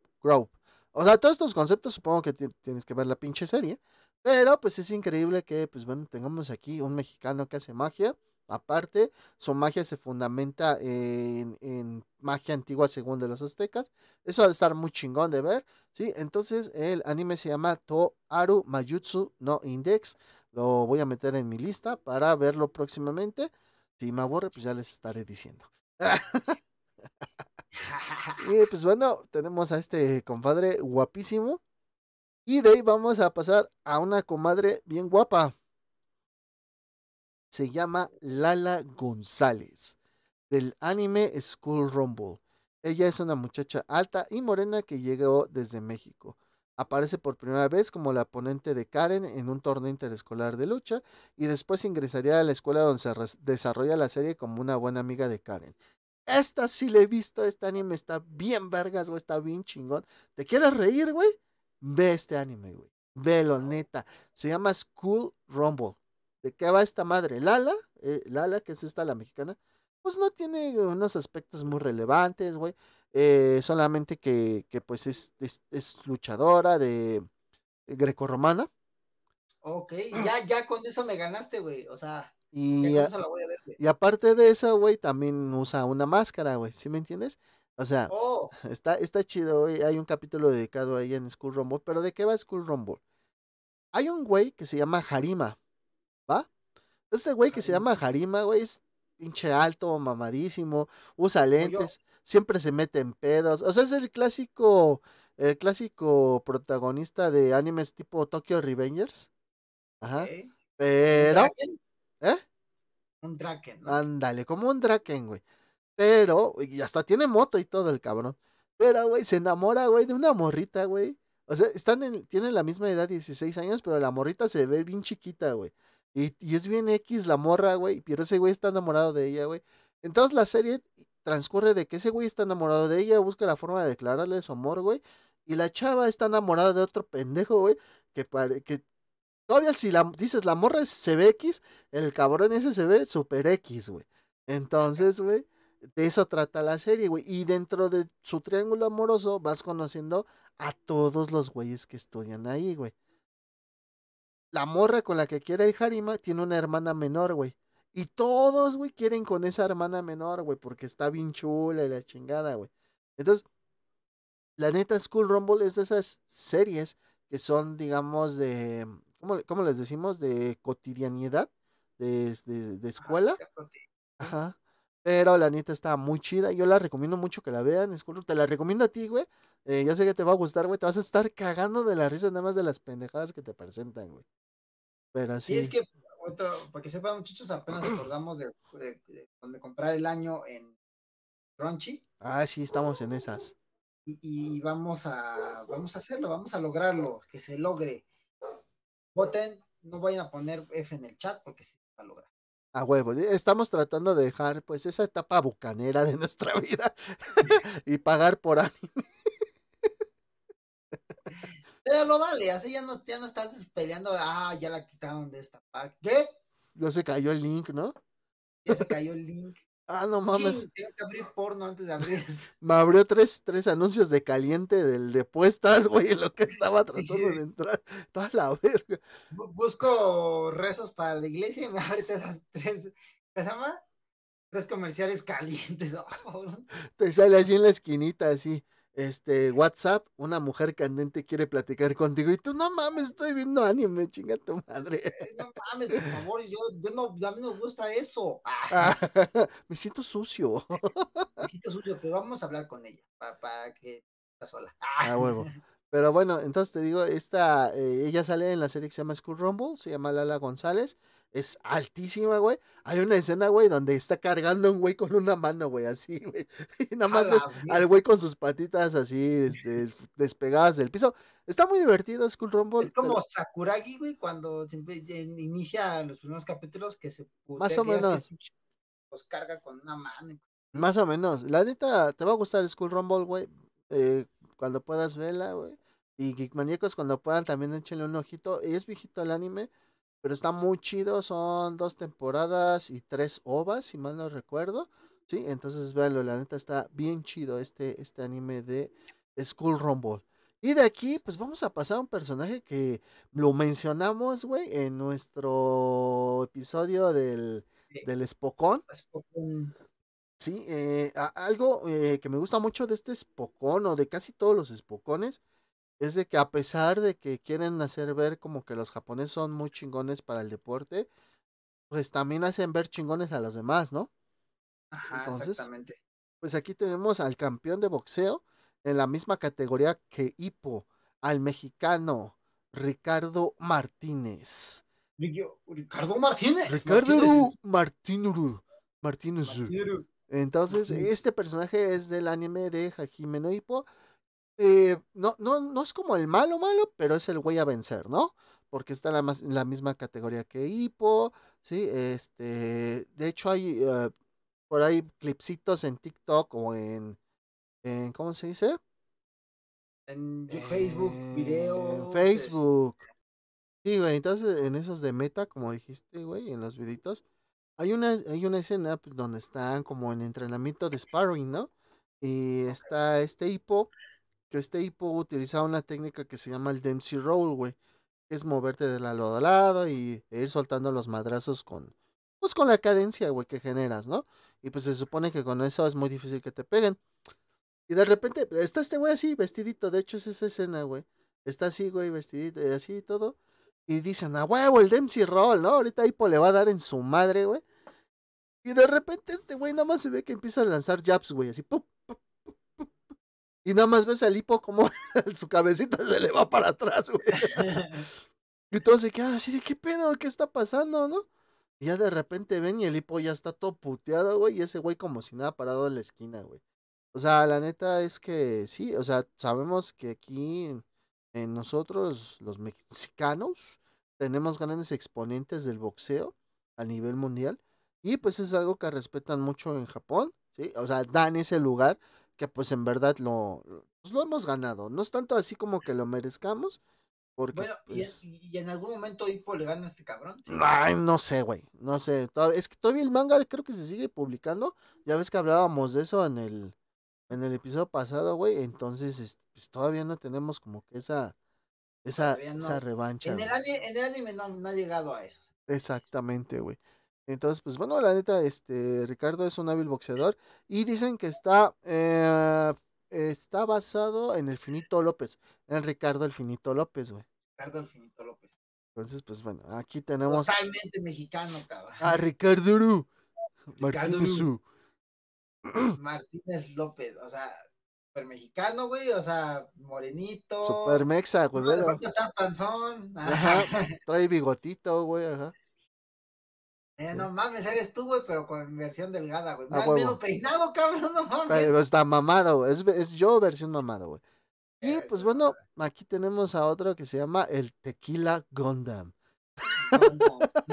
O sea, todos estos conceptos supongo que ti- tienes que ver la pinche serie. Pero pues es increíble que, pues bueno, tengamos aquí un mexicano que hace magia. Aparte, su magia se fundamenta en, en magia antigua según de los aztecas. Eso ha de estar muy chingón de ver. ¿sí? Entonces el anime se llama To Aru Mayutsu no Index. Lo voy a meter en mi lista para verlo próximamente. Si me aburre, pues ya les estaré diciendo. Y pues bueno, tenemos a este compadre guapísimo. Y de ahí vamos a pasar a una comadre bien guapa. Se llama Lala González, del anime School Rumble. Ella es una muchacha alta y morena que llegó desde México. Aparece por primera vez como la ponente de Karen en un torneo interescolar de lucha y después ingresaría a la escuela donde se desarrolla la serie como una buena amiga de Karen. Esta sí la he visto, este anime está bien vergas, güey, está bien chingón. ¿Te quieres reír, güey? Ve este anime, güey. Velo, neta. Se llama School Rumble. ¿De qué va esta madre? Lala, eh, Lala, que es esta la mexicana, pues no tiene unos aspectos muy relevantes, güey. Eh, solamente que, que pues es, es, es luchadora de grecorromana. Ok, ya, ya con eso me ganaste, güey. O sea, Y, a- con eso la voy a ver, y aparte de eso, güey, también usa una máscara, güey. ¿Sí me entiendes? O sea, Oh, está, está chido, güey. Hay un capítulo dedicado a ella en School Rumble. Pero ¿de qué va School Rumble? Hay un güey que se llama Harima, ¿va? Este güey que se llama Harima, güey, es pinche alto, mamadísimo, usa lentes, siempre se mete en pedos. O sea, es el clásico, el clásico protagonista de animes tipo Tokyo Revengers. Ajá. ok. ¿Un Pero? ¿eh? Un Draken, ¿no? Ándale, como un Draken, güey. Pero, y hasta tiene moto y todo el cabrón. Pero, güey, se enamora, güey, de una morrita, güey. O sea, están en, tienen la misma edad, 16 años, pero la morrita se ve bien chiquita, güey. Y, y es bien X la morra, güey. Pero ese güey está enamorado de ella, güey. Entonces la serie transcurre de que ese güey está enamorado de ella, busca la forma de declararle su amor, güey. Y la chava está enamorada de otro pendejo, güey. Que, pare- que todavía si la dices la morra se ve X, el cabrón ese se ve super X, güey. Entonces, güey, de eso trata la serie, güey. Y dentro de su triángulo amoroso vas conociendo a todos los güeyes que estudian ahí, güey. La morra con la que quiere el Harima tiene una hermana menor, güey. Y todos, güey, quieren con esa hermana menor, güey, porque está bien chula y la chingada, güey. Entonces, la neta, School Rumble es de esas series que son, digamos, de. ¿Cómo, cómo les decimos? De cotidianidad, de, de, de escuela. Ajá. Pero la neta está muy chida. Yo la recomiendo mucho que la vean. School, te la recomiendo a ti, güey. Eh, ya sé que te va a gustar, güey. Te vas a estar cagando de la risa nada más de las pendejadas que te presentan, güey. Pero Sí, sí. es que, otro, para que sepan, muchachos, apenas acordamos de, de, de, de comprar el año en Crunchy Ah, sí, estamos en esas. y, y vamos a vamos a hacerlo, vamos a lograrlo, que se logre. Voten, no vayan a poner F en el chat porque se va a lograr. A huevo. Estamos tratando de dejar, pues, esa etapa bucanera de nuestra vida y pagar por anime. Pero lo vale, así ya no, ya no estás peleando, ah, ya la quitaron de esta pack. ¿Qué? No se cayó el link, ¿no? Ya se cayó el link. Ah, no mames. Tengo que abrir porno antes de abrir. Me abrió tres, tres anuncios de caliente del de puestas, güey, en lo que estaba tratando de entrar. Toda la verga. Bu- Busco rezos para la iglesia y me abre esas tres, ¿qué se llama? Tres comerciales calientes. Oh, Te sale así en la esquinita, así. Este, WhatsApp, una mujer candente quiere platicar contigo. Y tú, no mames, estoy viendo anime, chinga tu madre. eh, no mames, por favor, yo, yo no, a mí no me gusta eso. Ah, Ah, me siento sucio. me siento sucio, pero vamos a hablar con ella para que está sola. Ah, A huevo. Pero bueno, entonces te digo, esta, eh, ella sale en la serie que se llama School Rumble, se llama Lala González, es altísima, güey. Hay una escena, güey, donde está cargando a un güey con una mano, güey, así, güey. Y nada más ves al güey con sus patitas así, este, despegadas del piso. Está muy divertido School Rumble. Es como Sakuragi, güey, cuando siempre en- inicia los primeros capítulos que se Más o menos. Los carga con una mano. Más o menos. La neta, te va a gustar School Rumble, güey. Eh, cuando puedas verla, güey. Y Geek Maníacos, cuando puedan, también échenle un ojito. Es viejito el anime, pero está muy chido. Son dos temporadas y tres ovas, si mal no recuerdo. Sí, entonces véanlo. La neta está bien chido este, este anime de School Rumble. Y de aquí, pues vamos a pasar a un personaje que lo mencionamos, güey, en nuestro episodio del, del Spokon. Es como un- Sí, eh, algo eh, que me gusta mucho de este Spokon o de casi todos los Spokones es de que a pesar de que quieren hacer ver como que los japoneses son muy chingones para el deporte, pues también hacen ver chingones a los demás, ¿no? Ajá, Entonces, exactamente. Pues aquí tenemos al campeón de boxeo en la misma categoría que Hippo, al mexicano Ricardo Martínez. Ricardo Martínez. Ricardo Martínez. Martínez. Martínez. Entonces, este personaje es del anime de Hajime no Ippo. Eh, no, no, no es como el malo malo, pero es el güey a vencer, ¿no? Porque está en la, en la misma categoría que Hippo, ¿sí? Este, de hecho hay eh, por ahí clipsitos en TikTok o en, en ¿cómo se dice? En Facebook, videos. En Facebook. Sí, güey, entonces en esos de meta, como dijiste, güey, en los viditos, hay una, hay una escena pues, donde están como en entrenamiento de sparring, ¿no? Y está este hipo, que este hipo utilizaba una técnica que se llama el Dempsey Roll, güey, es moverte de lado a lado y e ir soltando los madrazos con, pues con la cadencia, güey, que generas, ¿no? Y pues se supone que con eso es muy difícil que te peguen. Y de repente está este güey así, vestidito, de hecho es esa escena, güey. Está así, güey, vestidito, y así y todo. Y dicen, a huevo, el Dempsey Roll, ¿no? Ahorita Hipo le va a dar en su madre, güey. Y de repente este güey nada más se ve que empieza a lanzar jabs, güey, así. ¡pum! Y nada más ves al hipo como su cabecita se le va para atrás, güey. y todos se quedan así de, ¿qué pedo? ¿Qué está pasando, no? Y ya de repente ven y el hipo ya está todo puteado, güey. Y ese güey como si nada parado en la esquina, güey. O sea, la neta es que sí, o sea, sabemos que aquí en nosotros, los mexicanos, tenemos grandes exponentes del boxeo a nivel mundial. Y pues es algo que respetan mucho en Japón, ¿sí? O sea, dan ese lugar que pues en verdad lo, pues, lo hemos ganado. No es tanto así como que lo merezcamos. Porque, bueno, pues... ¿y, en algún momento Hippo le gana a este cabrón? Ay, no sé, güey. No sé. es que todavía el manga creo que se sigue publicando. Ya ves que hablábamos de eso en el, en el episodio pasado, güey. Entonces, pues todavía no tenemos como que esa, esa, esa revancha. En el, anime, en el anime no, no ha llegado a eso. Exactamente, güey. Entonces, pues bueno, la neta, este, Ricardo es un hábil boxeador y dicen que está, eh, está basado en el Finito López, en Ricardo el Finito López, güey. Ricardo el Finito López. Entonces, pues bueno, aquí tenemos. Totalmente mexicano, cabrón. A Ricardo Uru. Martínez Martínez López, o sea, super mexicano, güey, o sea, morenito. Super mexa, güey. No, panzón. Ajá, trae bigotito, güey, ajá. Eh, no mames, eres tú, güey, pero con versión delgada, güey. Ah, menos peinado, cabrón, no mames. Pero está mamado, es, es yo versión mamado, güey. Y pues bueno, aquí tenemos a otro que se llama el Tequila Gundam.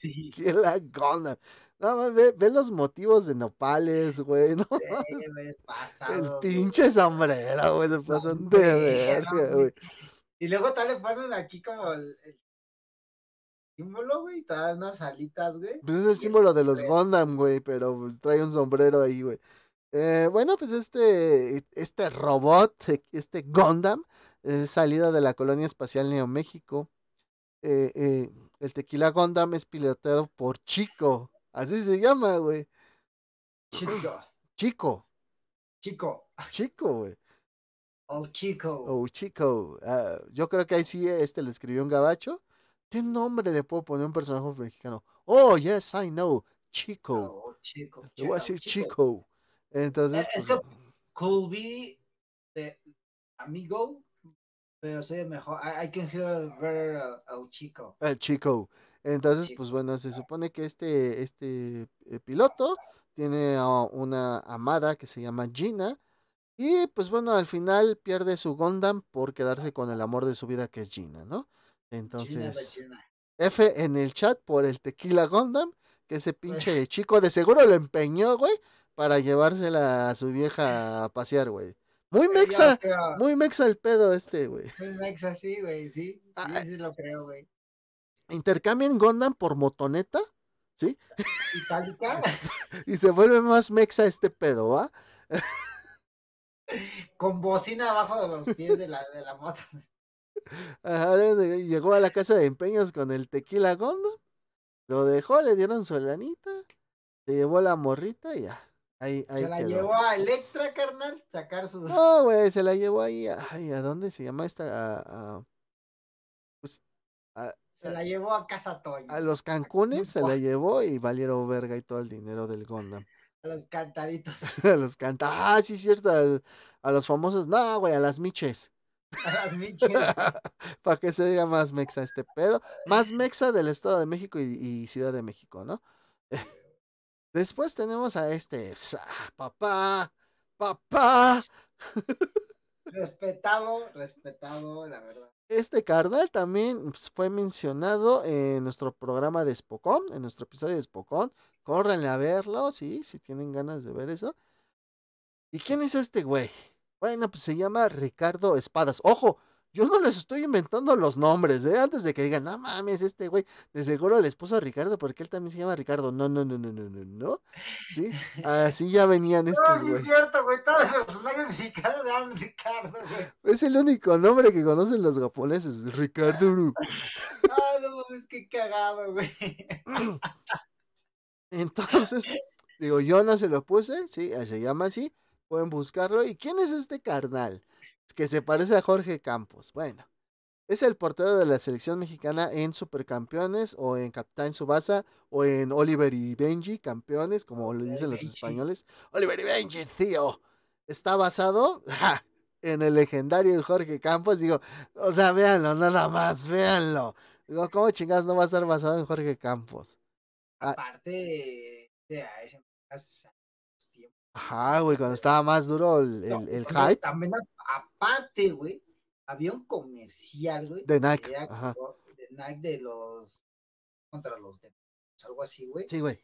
Tequila Gundam. No, ve, ve los motivos de nopales, güey, ¿no? el pinche sombrero, güey, se pasan de verga, güey. Y luego tal le ponen aquí como el símbolo, güey, te unas alitas, güey. Pues es el símbolo de los Gundam, güey, pero pues, trae un sombrero ahí, güey. Eh, bueno, pues este, este robot, este Gundam, es salido de la colonia espacial Neo México. Eh, eh, el tequila Gundam es piloteado por Chico, así se llama, güey. Chico. Chico. Chico. Chico, güey. Oh, chico. Oh, chico. Ah, yo creo que ahí sí este lo escribió un gabacho. ¿Qué nombre le puedo poner a un personaje mexicano? Oh, yes, I know. Chico. Oh, chico. Le voy a decir Chico. Entonces. Es pues, que could be de amigo, pero soy mejor. I, can hear ver al chico. El chico. Entonces, pues bueno, se supone que este, este eh, piloto tiene una amada que se llama Gina. Y pues bueno, al final pierde su Gundam por quedarse con el amor de su vida que es Gina, ¿no? Entonces, F en el chat por el Tequila Gundam, que ese pinche chico de seguro lo empeñó, güey, para llevársela a su vieja a pasear, güey. Muy mexa, muy mexa el pedo este, güey. Muy mexa, sí, güey, sí. Sí, sí lo creo, güey. Intercambian Gundam por motoneta, ¿sí? Itálica. y se vuelve más mexa este pedo, ¿va? Con bocina abajo de los pies de la, de la moto. Ajá, llegó a la casa de empeños con el tequila gondo, lo dejó, le dieron su lanita, se llevó la morrita y ya. Ahí, ahí se la llevó a Electra, carnal, sacar su. No, güey, se la llevó ahí. Ay, ¿a dónde se llama esta? A, pues, se la llevó a Casa Toño. A los Cancunes se la llevó y valieron verga y todo el dinero del Gondam. A los cantaritos. a los canta. Ah, sí, cierto. a los famosos. No, güey, a las miches. Para que se diga más mexa este pedo. Más mexa del Estado de México y, Ciudad de México, ¿no? Después tenemos a este. Papá, papá. Respetado, respetado, la verdad. Este carnal también pues, fue mencionado en nuestro programa de Spocón, en nuestro episodio de Spocón. Córrenle a verlo, sí, si tienen ganas de ver eso. ¿Y quién es este güey? Bueno, pues se llama Ricardo Espadas. Ojo, Yo no les estoy inventando los nombres, ¿eh? Antes de que digan, no mames, este güey, de seguro el esposo de Ricardo, porque él también se llama Ricardo. No, no, no, no, no, no, no. Sí, así ya venían estos, No, sí güey. es cierto, güey. Todos los personajes mexicanos se llaman Ricardo, güey. Es el único nombre que conocen los japoneses, Ricardo. Uru. Ah, no mames, qué cagado, güey. Entonces, digo, yo no se lo puse, sí, se llama así, pueden buscarlo. ¿Y quién es este carnal? Es que se parece a Jorge Campos. Bueno, es el portero de la selección mexicana en Supercampeones o en Capitán Subasa o en Oliver y Benji, campeones, como lo dicen los españoles. Oliver y Benji, tío. Está basado ja, en el legendario Jorge Campos. Digo, o sea, véanlo, nada más, véanlo. Digo, ¿cómo chingados no va a estar basado en Jorge Campos? Ah. Aparte de. Ajá, güey, cuando estaba más duro el, No, el- hype También, aparte, güey, había un comercial, güey. de Nike. Ajá. De Nike de los. contra los de. Algo así, güey. Sí, güey.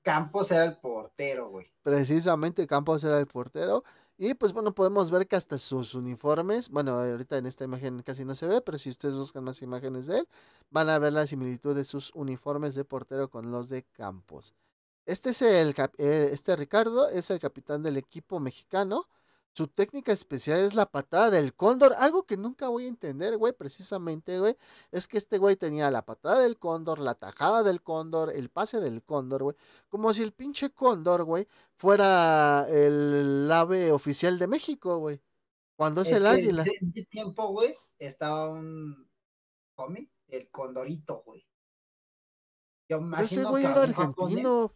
Campos era el portero, güey. Precisamente Campos era el portero. Y pues bueno, podemos ver que hasta sus uniformes, bueno, ahorita en esta imagen casi no se ve, pero si ustedes buscan más imágenes de él, van a ver la similitud de sus uniformes de portero con los de Campos. Este es el, eh, este Ricardo es el capitán del equipo mexicano. Su técnica especial es la patada del cóndor. Algo que nunca voy a entender, güey, precisamente, güey. Es que este güey tenía la patada del cóndor, la tajada del cóndor, el pase del cóndor, güey. Como si el pinche cóndor, güey, fuera el ave oficial de México, güey. Cuando es, el águila. En ese, tiempo, güey, estaba un cómic, el Condorito, güey. Yo Pero ese imagino güey que era argentino.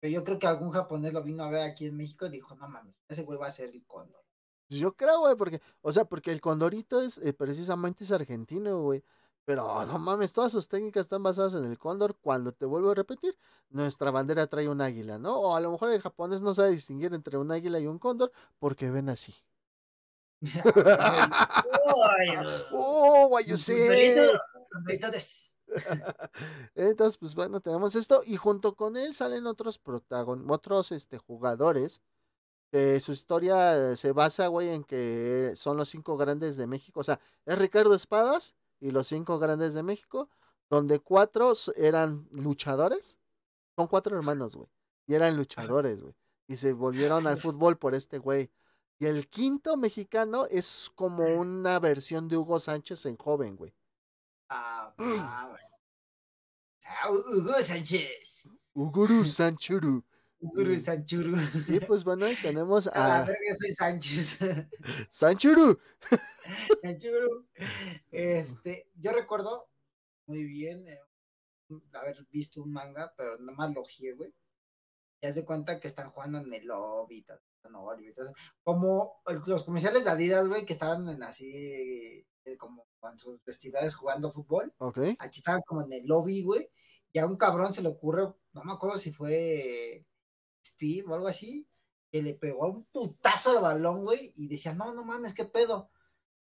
Pero yo creo que algún japonés lo vino a ver aquí en México y dijo, no mames, ese güey va a ser el cóndor. Yo creo, güey, porque, o sea, porque el condorito es eh, precisamente es argentino, güey. Pero no mames, todas sus técnicas están basadas en el cóndor. Cuando te vuelvo a repetir, nuestra bandera trae un águila, ¿no? O a lo mejor el japonés no sabe distinguir entre un águila y un cóndor porque ven así. ¡Oh, Entonces, pues bueno, tenemos esto y junto con él salen otros protagon otros este jugadores. su historia se basa, güey, en que son los cinco grandes de México. O sea, es Ricardo Espadas y los cinco grandes de México, donde cuatro eran luchadores. Son cuatro hermanos, güey. Y eran luchadores, güey. Y se volvieron al fútbol por este güey. Y el quinto mexicano es como una versión de Hugo Sánchez en joven, güey. Ah, ah. Ah, Hugo Sánchez. Uguru Sanchuru. Mm. Sanchuru. Y pues bueno, tenemos A la a verga soy Sánchez. Sanchuru. Sanchuru. Este, yo recuerdo muy bien eh, haber visto un manga, pero nada más lo ojeé, güey. Y haz de cuenta que están jugando en el lobby tal, y todo eso. Como los comerciales de Adidas, güey, que estaban en así, eh, como con sus vestidores jugando fútbol. Aquí estaban como en el lobby, güey. Y a un cabrón se le ocurre, no me acuerdo si fue Steve o algo así, que le pegó un putazo al balón, güey, y decía, no, no mames, qué pedo.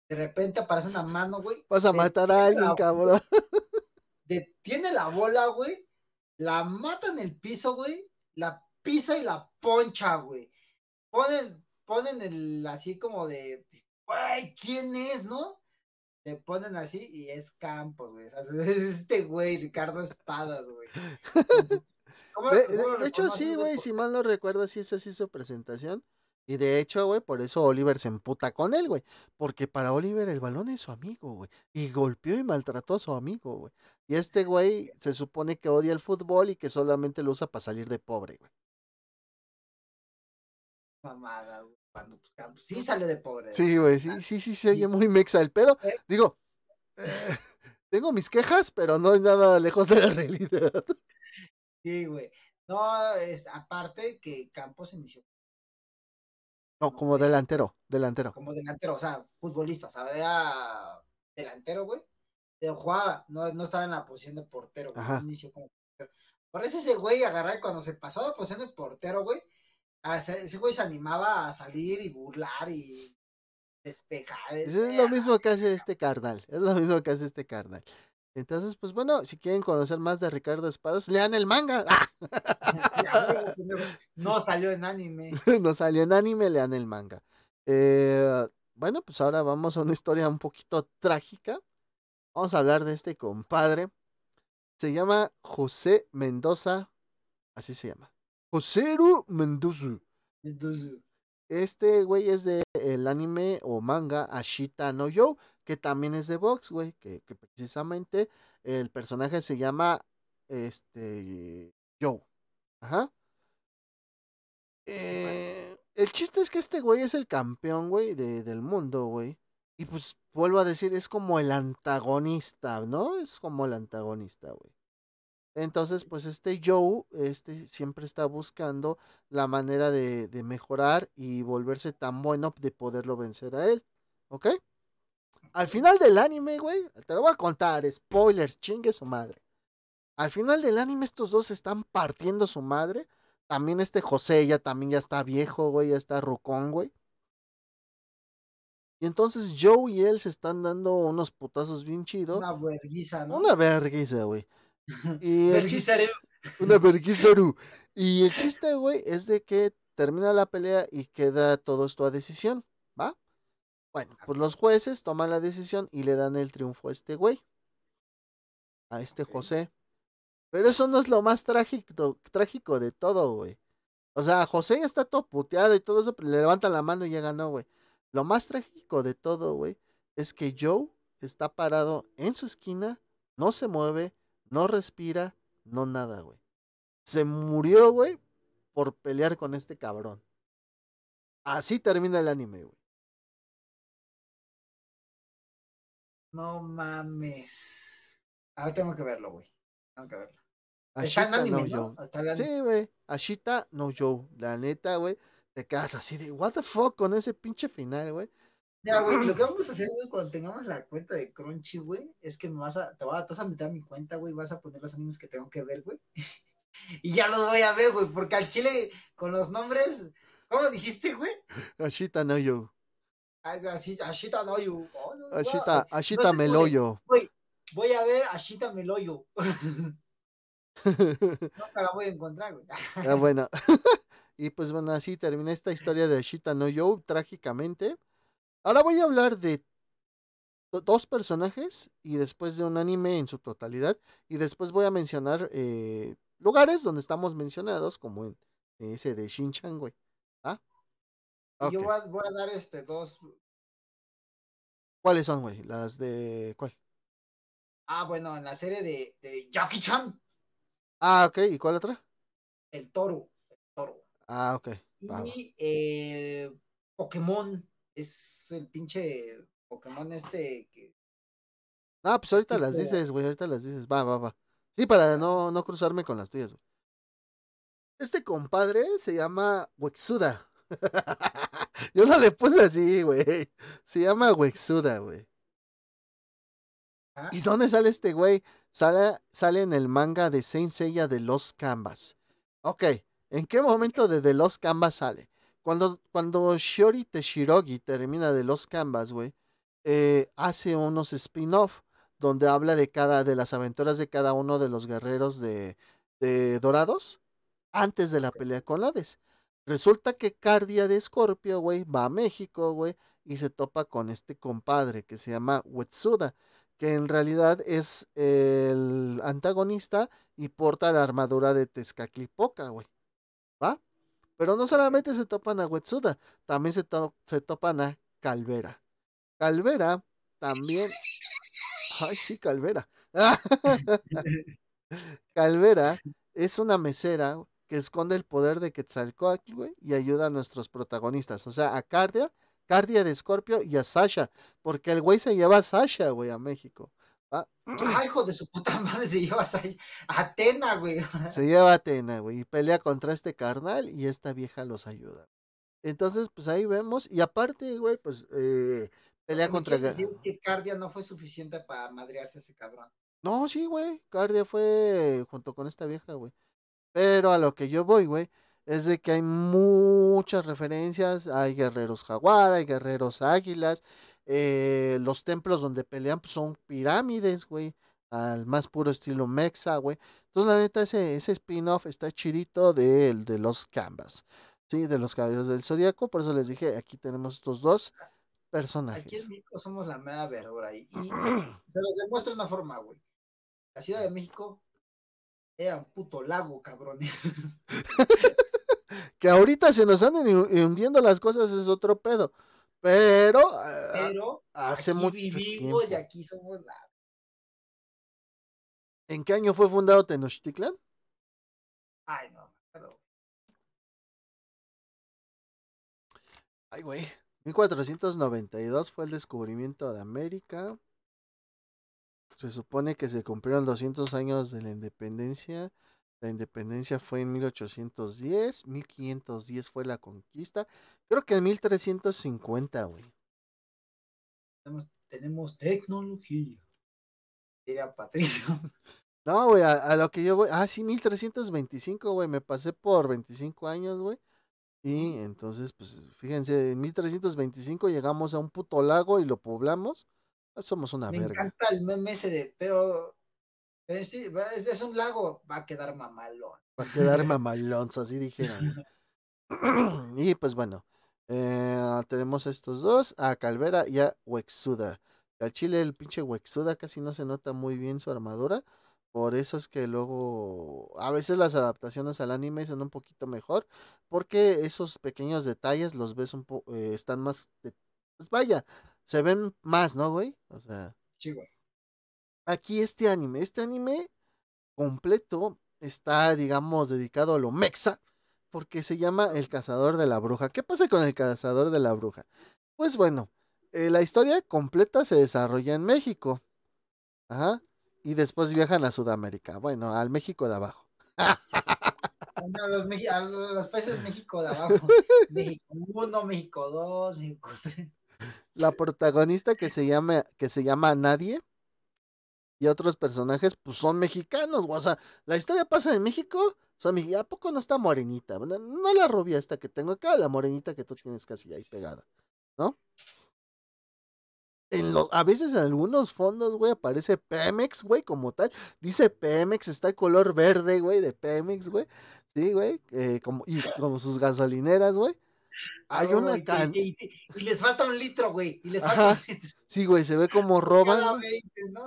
De repente aparece una mano, güey. Vas a matar a alguien, la- cabrón. Detiene la bola, güey. La mata en el piso, güey. La pisa y la poncha, güey. Ponen, ponen el así como de, güey, ¿quién es, no? Le ponen así y es Campos, güey. O sea, es este güey, Ricardo Espadas, güey. Entonces, ¿cómo- De, cómo hecho, sí, güey, Por- si mal no recuerdo, sí es así su presentación. Y de hecho, güey, por eso Oliver se emputa con él, güey. Porque para Oliver el balón es su amigo, güey. Y golpeó y maltrató a su amigo, güey. Y este güey se supone que odia el fútbol y que solamente lo usa para salir de pobre, güey. Mamada, güey. Cuando, pues, sí salió de pobre. Sí, güey, sí, sí, sí, se oye muy mexa el pedo. Eh. Digo, eh, tengo mis quejas, pero no es nada lejos de la realidad. Sí, güey. No, es, aparte que Campos inició No, como Sí, sí. delantero, delantero. como delantero, o sea, futbolista, o sea, era delantero, güey. Pero jugaba, no, no estaba en la posición de portero, güey. No inició como portero. Por eso ese güey agarrar cuando se pasó a la posición de portero, güey, ese güey se animaba a salir y burlar y despejar. Es lo mismo que hace este carnal. Es lo mismo que hace este carnal. Entonces, pues bueno, si quieren conocer más de Ricardo Espadas, lean el manga. ¡Ah! Sí, no salió en anime. no salió en anime, lean el manga. Eh, bueno, pues ahora vamos a una historia un poquito trágica. Vamos a hablar de este compadre. Se llama José Mendoza. Así se llama. Joséru Mendoza. Entonces, Este güey es de el anime o manga Ashita no Yo, que también es de box, güey, que, que precisamente el personaje se llama este Joe. Ajá. Eh, el chiste es que este güey es el campeón, güey, de, del mundo, güey. Y pues vuelvo a decir, es como el antagonista, ¿no? Es como el antagonista, güey. Entonces, pues este Joe, este siempre está buscando la manera de, de mejorar y volverse tan bueno de poderlo vencer a él. ¿Ok? Al final del anime, güey, te lo voy a contar, spoilers, chingue su madre. Al final del anime estos dos están partiendo su madre. También este José ya también ya está viejo, güey, ya está rucón, güey. Y entonces Joe y él se están dando unos putazos bien chidos. una verguiza, ¿no? Una vergüenza, güey. Y el chiste- una vergüenza, Y el chiste, güey, es de que termina la pelea y queda todo esto a decisión, ¿va? Bueno, pues los jueces toman la decisión y le dan el triunfo a este güey. A este. José. Pero eso no es lo más trágico, trágico de todo, güey. O sea, José ya está todo puteado y todo eso, pero le levanta la mano y ya ganó, güey. Lo más trágico de todo, güey, es que Joe está parado en su esquina, no se mueve, no respira, no nada, güey. Se murió, güey, por pelear con este cabrón. Así termina el anime, güey. No mames. Ahora tengo que verlo, güey. Tengo que verlo. Está en Ashita anime, no ¿no? Joe. Está en anime. Sí, güey. Ashita no Joe. La neta, güey. Te quedas así de, what the fuck, con ese pinche final, güey. Mira, güey, lo que vamos a hacer, güey, cuando tengamos la cuenta de Crunchy, güey, es que me vas a, te vas a, te vas a meter a mi cuenta, güey, vas a poner los animes que tengo que ver, güey. y ya los voy a ver, güey, porque al chile, con los nombres, ¿cómo dijiste, güey? Ashita no Así, Ashita. Oh, no, Ashita, no Ashita güey, Meloyo. Güey, voy a ver Ashita Meloyo. Nunca la voy a encontrar, güey. Ah, bueno. y pues bueno, así termina esta historia de Ashita no Joe, trágicamente. Ahora voy a hablar de do- dos personajes y después de un anime en su totalidad. Y después voy a mencionar eh, lugares donde estamos mencionados, como en ese de Shin-Chan, güey. ¿Ah? Y Yo voy a, voy a dar este dos. ¿Cuáles son, güey? Las de. ¿Cuál? Ah, bueno, en la serie de, de Jackie Chan, Ah, ok. ¿Y cuál otra? el toro. El toro. Ah, ok. Y eh, Pokémon es el pinche Pokémon este que Ah, pues ahorita las dices, güey. Ahorita las dices. Va, va, va. Sí, para no, no cruzarme con las tuyas, güey. Este compadre se llama Wexuda. Yo no le puse así, güey. Se llama Wexuda, güey. ah, ¿Y dónde sale este güey? Sale, sale en el manga de Saint Seiya de Los Canvas. Ok, ¿en qué momento de The Lost Canvas sale? Cuando, cuando Shiori Teshirogi termina de Los Canvas, güey, eh, hace unos spin-off donde habla de cada, de las aventuras de cada uno de los guerreros de, de Dorados antes de la pelea con Hades. Resulta que Cardia de Scorpio, güey, va a México, güey, y se topa con este compadre que se llama Wetsuda, que en realidad es el antagonista y porta la armadura de Tezcatlipoca, güey. ¿Va? Pero no solamente se topan a Wetsuda, también se, to- se topan a Calvera. Calvera también. Ay, sí, Calvera. Calvera es una mesera que esconde el poder de Quetzalcóatl, güey, y ayuda a nuestros protagonistas. O sea, a Cardia, Cardia de Scorpio y a Sasha. Porque el güey se lleva a Sasha, güey, a México. ¿Va? ah, hijo de su puta madre se lleva a Atena, güey. Se lleva a Atena, güey, y pelea contra este carnal y esta vieja los ayuda. Entonces, pues ahí vemos. Y aparte, güey, pues eh, pelea contra. decir es que Cardia no fue suficiente para madrearse a ese cabrón. No, sí, güey. Cardia fue junto con esta vieja, güey. Pero a lo que yo voy, güey, es de que hay muchas referencias. Hay guerreros jaguar, hay guerreros águilas. Eh, los templos donde pelean pues, son pirámides, güey. Al más puro estilo mexa, güey. Entonces, la neta, ese, ese spin-off está chidito de, de los canvas. Sí, de los caballeros del zodiaco. Por eso les dije, aquí tenemos estos dos. personajes. Aquí en México somos la mera verdura y, y se los demuestra de una forma, güey. La Ciudad de México era un puto lago, cabrones. que ahorita se nos andan hundiendo las cosas es otro pedo. Pero, ah, Pero hace aquí mucho vivimos y tiempo. aquí somos la. ¿en qué año fue fundado Tenochtitlan? Ay, no, pero Ay, güey. 1492 fue el descubrimiento de América. Se supone que se cumplieron 200 años de la independencia. La independencia fue en 1810. 1510 fue la conquista. Creo que en 1350, güey. tenemos, tenemos tecnología. Diría Patricio. No, güey, a, a lo que yo voy. Ah, sí, 1325, güey. Me pasé por 25 años, güey. Y entonces, pues, fíjense, en 1325 llegamos a un puto lago y lo poblamos. Somos una Me verga. encanta el meme ese de, va- es, es un lago, va a quedar mamalón. Va a quedar mamalonzo, así dijeron. y pues bueno, eh, tenemos estos dos, a Calvera y a Wexuda. Al chile, el pinche Wexuda casi no se nota muy bien su armadura. Por eso es que luego a veces las adaptaciones al anime son un poquito mejor. Porque esos pequeños detalles los ves un poco, están más, de- pues vaya, se ven más, ¿no, güey? O sea, Sí, güey. Aquí este anime, este anime completo está, digamos, dedicado a lo mexa, porque se llama El Cazador de la Bruja. ¿Qué pasa con El Cazador de la Bruja? Pues bueno, eh, la historia completa se desarrolla en México. Ajá. Y después viajan a Sudamérica. Bueno, al México de abajo. No, los, a los países México de abajo. México 1, México 2, México 3. La protagonista que se llama, que se llama Nadie. Y otros personajes, pues son mexicanos, güey. O sea, la historia pasa en México. Son mex- ¿A poco no está morenita? No, no la rubia esta que tengo acá, la morenita que tú tienes casi ahí pegada, ¿no? En lo, a veces en algunos fondos, güey, aparece Pemex, güey, como tal. Dice Pemex, está el color verde, güey, de Pemex, güey. Sí, güey. eh, como, y como sus gasolineras, güey. Hay una can... y- y- y les falta un litro, güey. Y les Ajá. falta un litro. Sí, güey, se ve como roban. Cada güey. 20, ¿no?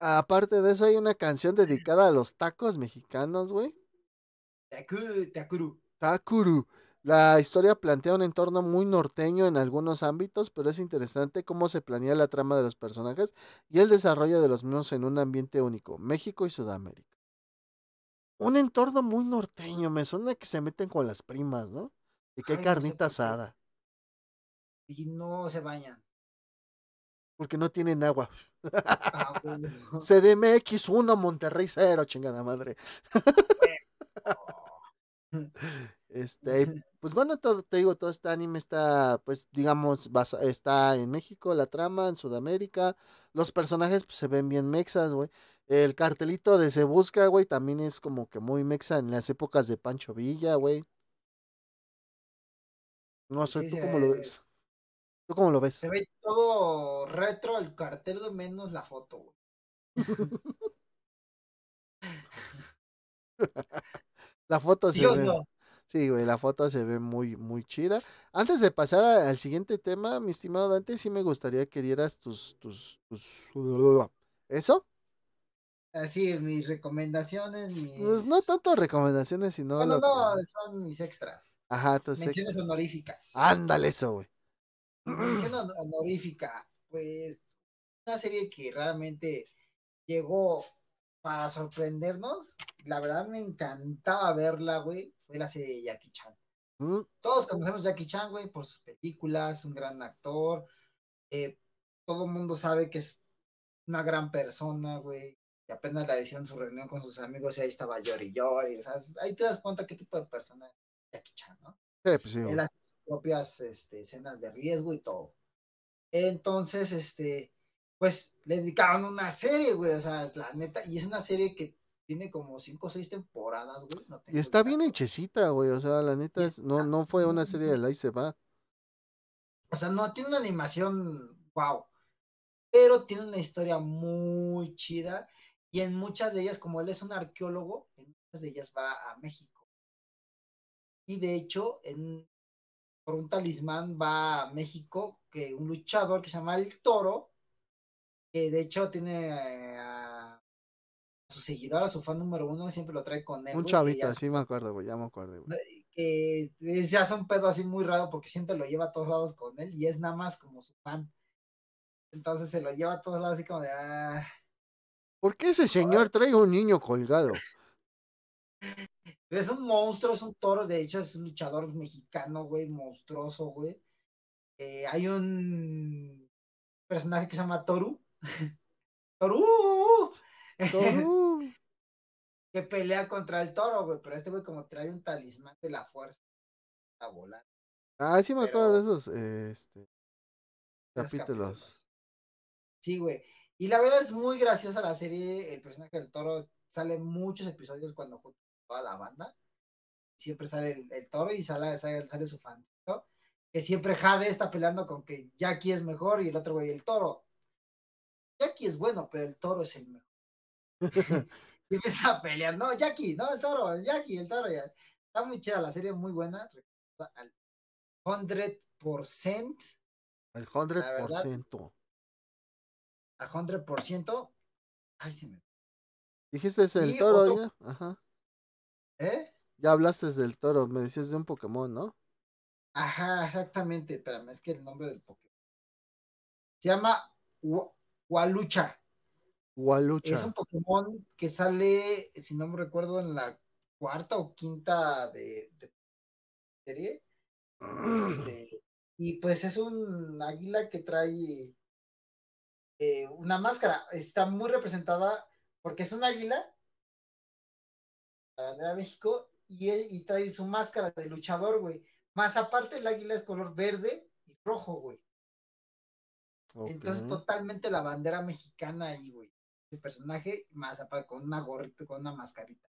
Aparte de eso, hay una canción dedicada a los tacos mexicanos, güey. Teacuru, teacuru. Takuru. La historia plantea un entorno muy norteño en algunos ámbitos, pero es interesante cómo se planea la trama de los personajes y el desarrollo de los mismos en un ambiente único, México y Sudamérica. Un entorno muy norteño, me suena que se meten con las primas, ¿no? Y que hay Ay, carnita asada, Y no se bañan. porque no tienen agua. Ah, bueno. CDMX 1, Monterrey 0, chingada madre. Este, pues bueno, todo, te digo, todo este anime está, pues, digamos, basa- está en México, la trama, en Sudamérica, los personajes pues, se ven bien mexas, güey. El cartelito de Se Busca, güey, también es como que muy mexa en las épocas de Pancho Villa, güey. No sé, Sí, ¿tú cómo lo ve- ves? ¿Tú cómo lo ves? Se ve todo retro el cartel, menos la foto, güey. La foto ¿Sí se ve. no? Sí, güey, la foto se ve muy, muy chida. Antes de pasar a- al siguiente tema, mi estimado Dante, sí me gustaría que dieras tus, tus, tus... ¿Eso? Así, mis recomendaciones, mis... Pues no tanto recomendaciones, sino Bueno, lo no, son mis extras. Ajá, tus Menciones extras. honoríficas. Ándale eso, güey. Mención hon- honorífica, pues una serie que realmente llegó para sorprendernos. La verdad me encantaba verla, güey. Fue la serie de Jackie Chan. Mm, Todos conocemos a Jackie Chan, güey, por sus películas, un gran actor. eh, todo el mundo sabe que es una gran persona, güey. Y apenas la hicieron su reunión con sus amigos y ahí estaba Yori Yori. O sea, ahí te das cuenta qué tipo de persona es Jackie Chan, ¿no? Sí, pues sí, güey. Él hace sus propias este, escenas de riesgo y todo. Entonces, este, pues le dedicaron una serie, güey. O sea, la neta, y es una serie que tiene como cinco o seis temporadas, güey. no Y está bien hechecita, güey. O sea, la neta, es- no, no fue una serie de la y se va. O sea, no tiene una animación, wow. Pero tiene una historia muy chida. Y en muchas de ellas, como él es un arqueólogo, en muchas de ellas va a México. Y de hecho, en por un talismán va a México, que un luchador que se llama El Toro, que de hecho tiene eh, a su seguidor, a su fan número uno, siempre lo trae con él. Un chavito, sí me acuerdo, güey, ya me acuerdo, güey. que se hace un pedo así muy raro porque siempre lo lleva a todos lados con él y es nada más como su fan. Entonces se lo lleva a todos lados así como de, ah, ¿Por qué ese señor trae un niño colgado? Es un monstruo, es un toro, de hecho es un luchador mexicano, güey, monstruoso, güey. Eh, hay un personaje que se llama Toru. Toru. Toru. que pelea contra el toro, güey, pero este güey como trae un talismán de la fuerza a volar. Ah, sí me acuerdo de esos eh, este, capítulos. Sí, güey. Y la verdad es muy graciosa la serie. El personaje del toro sale en muchos episodios cuando junta toda la banda. Siempre sale el, el toro y sale, sale, sale su fan. Que siempre Jade está peleando con que Jackie es mejor y el otro güey, el toro. Jackie es bueno, pero el toro es el mejor. y empieza a pelear. No, Jackie, no, el toro, el Jackie, el toro. ya. Está muy chida la serie, muy buena. Recuerda al 100%. El verdad, 100%. a 100%. Ay, se me. Dijiste es el Y toro, otro- ya. Ajá. ¿Eh? Ya hablaste del toro, me decías de un Pokémon, ¿no? Ajá, exactamente. Espérame, es que el nombre del Pokémon. Se llama Wa- Walucha. Walucha. Es un Pokémon que sale, si no me recuerdo, en la cuarta o quinta de, de serie. Este, y pues es un águila que trae eh, una máscara. Está muy representada porque es un águila, la bandera de México, y, él- y trae su máscara de luchador, güey. Más aparte, el águila es color verde y rojo, güey. Entonces, totalmente la bandera mexicana ahí, güey. El personaje, más aparte, con una gorrita, con una mascarita.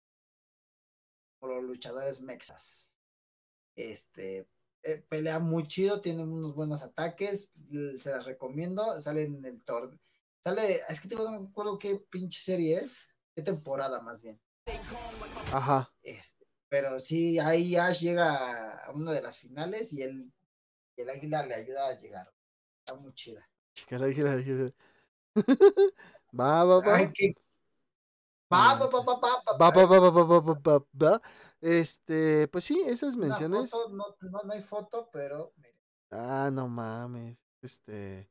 Por los luchadores mexas. Este, eh, pelea muy chido, tiene unos buenos ataques, se las recomiendo. Sale en el tor Sale, es que tengo, no me acuerdo qué pinche serie es, qué temporada más bien. Ajá. Este, pero sí, ahí Ash llega a una de las finales y el, y el águila le ayuda a llegar. Está muy chida. Chica, el águila, el águila. va, va, va. Ay, qué... Va, va, va, va, va, va, Este, pues sí, esas menciones. Foto, no, no, no, hay foto, pero. Mira. Ah, no mames. Este,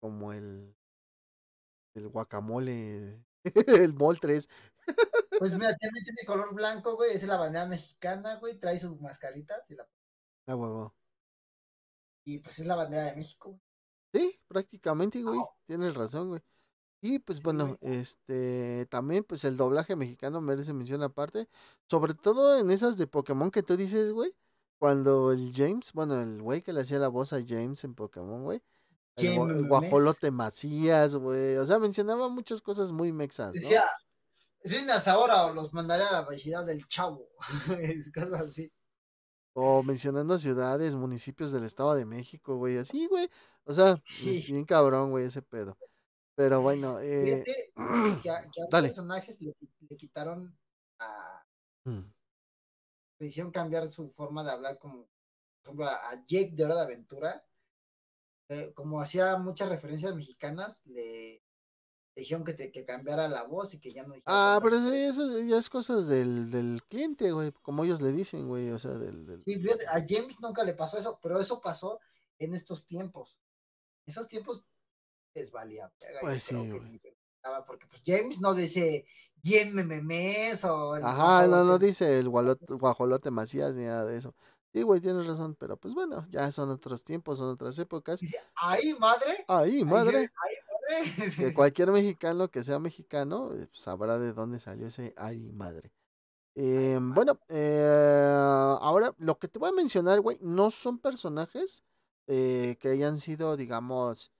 como el. El guacamole. el Mol 3 pues mira, también tiene color blanco, güey, esa es la bandera mexicana, güey, trae su mascarita, sí, la- Ah, huevo. y pues es la bandera de México, güey. Sí, prácticamente, güey. Tienes razón, güey. Y pues Sí, bueno, güey. este, también pues el doblaje mexicano merece mención aparte, sobre todo en esas de Pokémon que tú dices, güey, cuando el James, bueno, el güey que le hacía la voz a James en Pokémon, güey, el, gua- James el guajolote Macías, güey, o sea, mencionaba muchas cosas muy mexas, ¿no? Decía, vienes ahora o los mandaré a la vecindad del chavo, cosas así. O mencionando ciudades, municipios del Estado de México, güey, así, güey, o sea, Sí. bien cabrón, güey, ese pedo. Pero bueno, eh... Fíjate que a, que a Dale. personajes le, le quitaron a, mm, le hicieron cambiar su forma de hablar como, por ejemplo, a, Jake de Hora de Aventura, eh, como hacía muchas referencias mexicanas, le dijeron que, te, que cambiara la voz y que ya no Ah, pero eso, eso ya es cosas del, del cliente, güey, como ellos le dicen, güey, o sea, del... del- Sí, a James nunca le pasó eso, pero eso pasó en estos tiempos. Esos tiempos les valía. Pues sí, güey. Porque pues James no dice memes o el Ajá, no, no guajolote. dice el gualot- guajolote Macías ni nada de eso. Sí, güey, tienes razón, pero pues bueno, ya son otros tiempos, son otras épocas. Dice, ay, madre. Ahí, Ahí madre, Ay, madre. que cualquier mexicano que sea mexicano eh, sabrá de dónde salió ese ay, madre. Eh, bueno, eh, ahora lo que te voy a mencionar, güey, no son personajes eh, que hayan sido, digamos,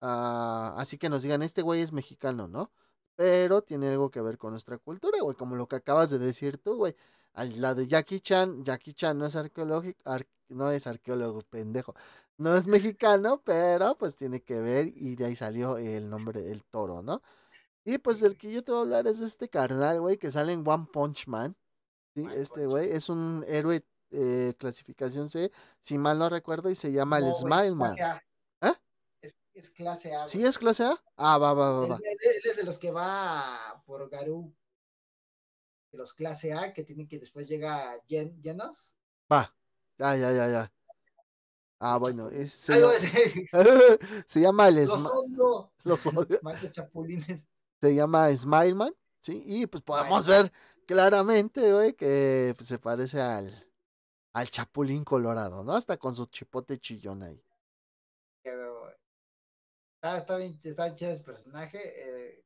ah, así que nos digan, este güey es mexicano, ¿no? Pero tiene algo que ver con nuestra cultura, güey, como lo que acabas de decir tú, güey. La de Jackie Chan, Jackie Chan no es arqueológico, ar- no es arqueólogo, pendejo. No es mexicano, pero pues tiene que ver y de ahí salió el nombre del toro, ¿no? Y pues del que yo te voy a hablar es de este carnal, güey, que sale en One Punch Man. Sí, este güey es un héroe eh, clasificación C, si mal no recuerdo, y se llama el Smile Man. ¿Eh? Es, es, clase A. ¿Sí es clase A? Ah, va, va, va. Él, él, es de los que va por Garú. De los clase A, que tienen que después llega Jen, Jenos. Va. Ya, ya, ya, ya. Ah, bueno, es, se, llama, de- se llama el Los odio. los odio. Chapulines. se llama Smileman, ¿sí? Y pues podemos ver claramente, güey, que pues, se parece al, al Chapulín Colorado, ¿no? Hasta con su chipote chillón ahí. Está, está bien, está bien chido ese personaje. Eh,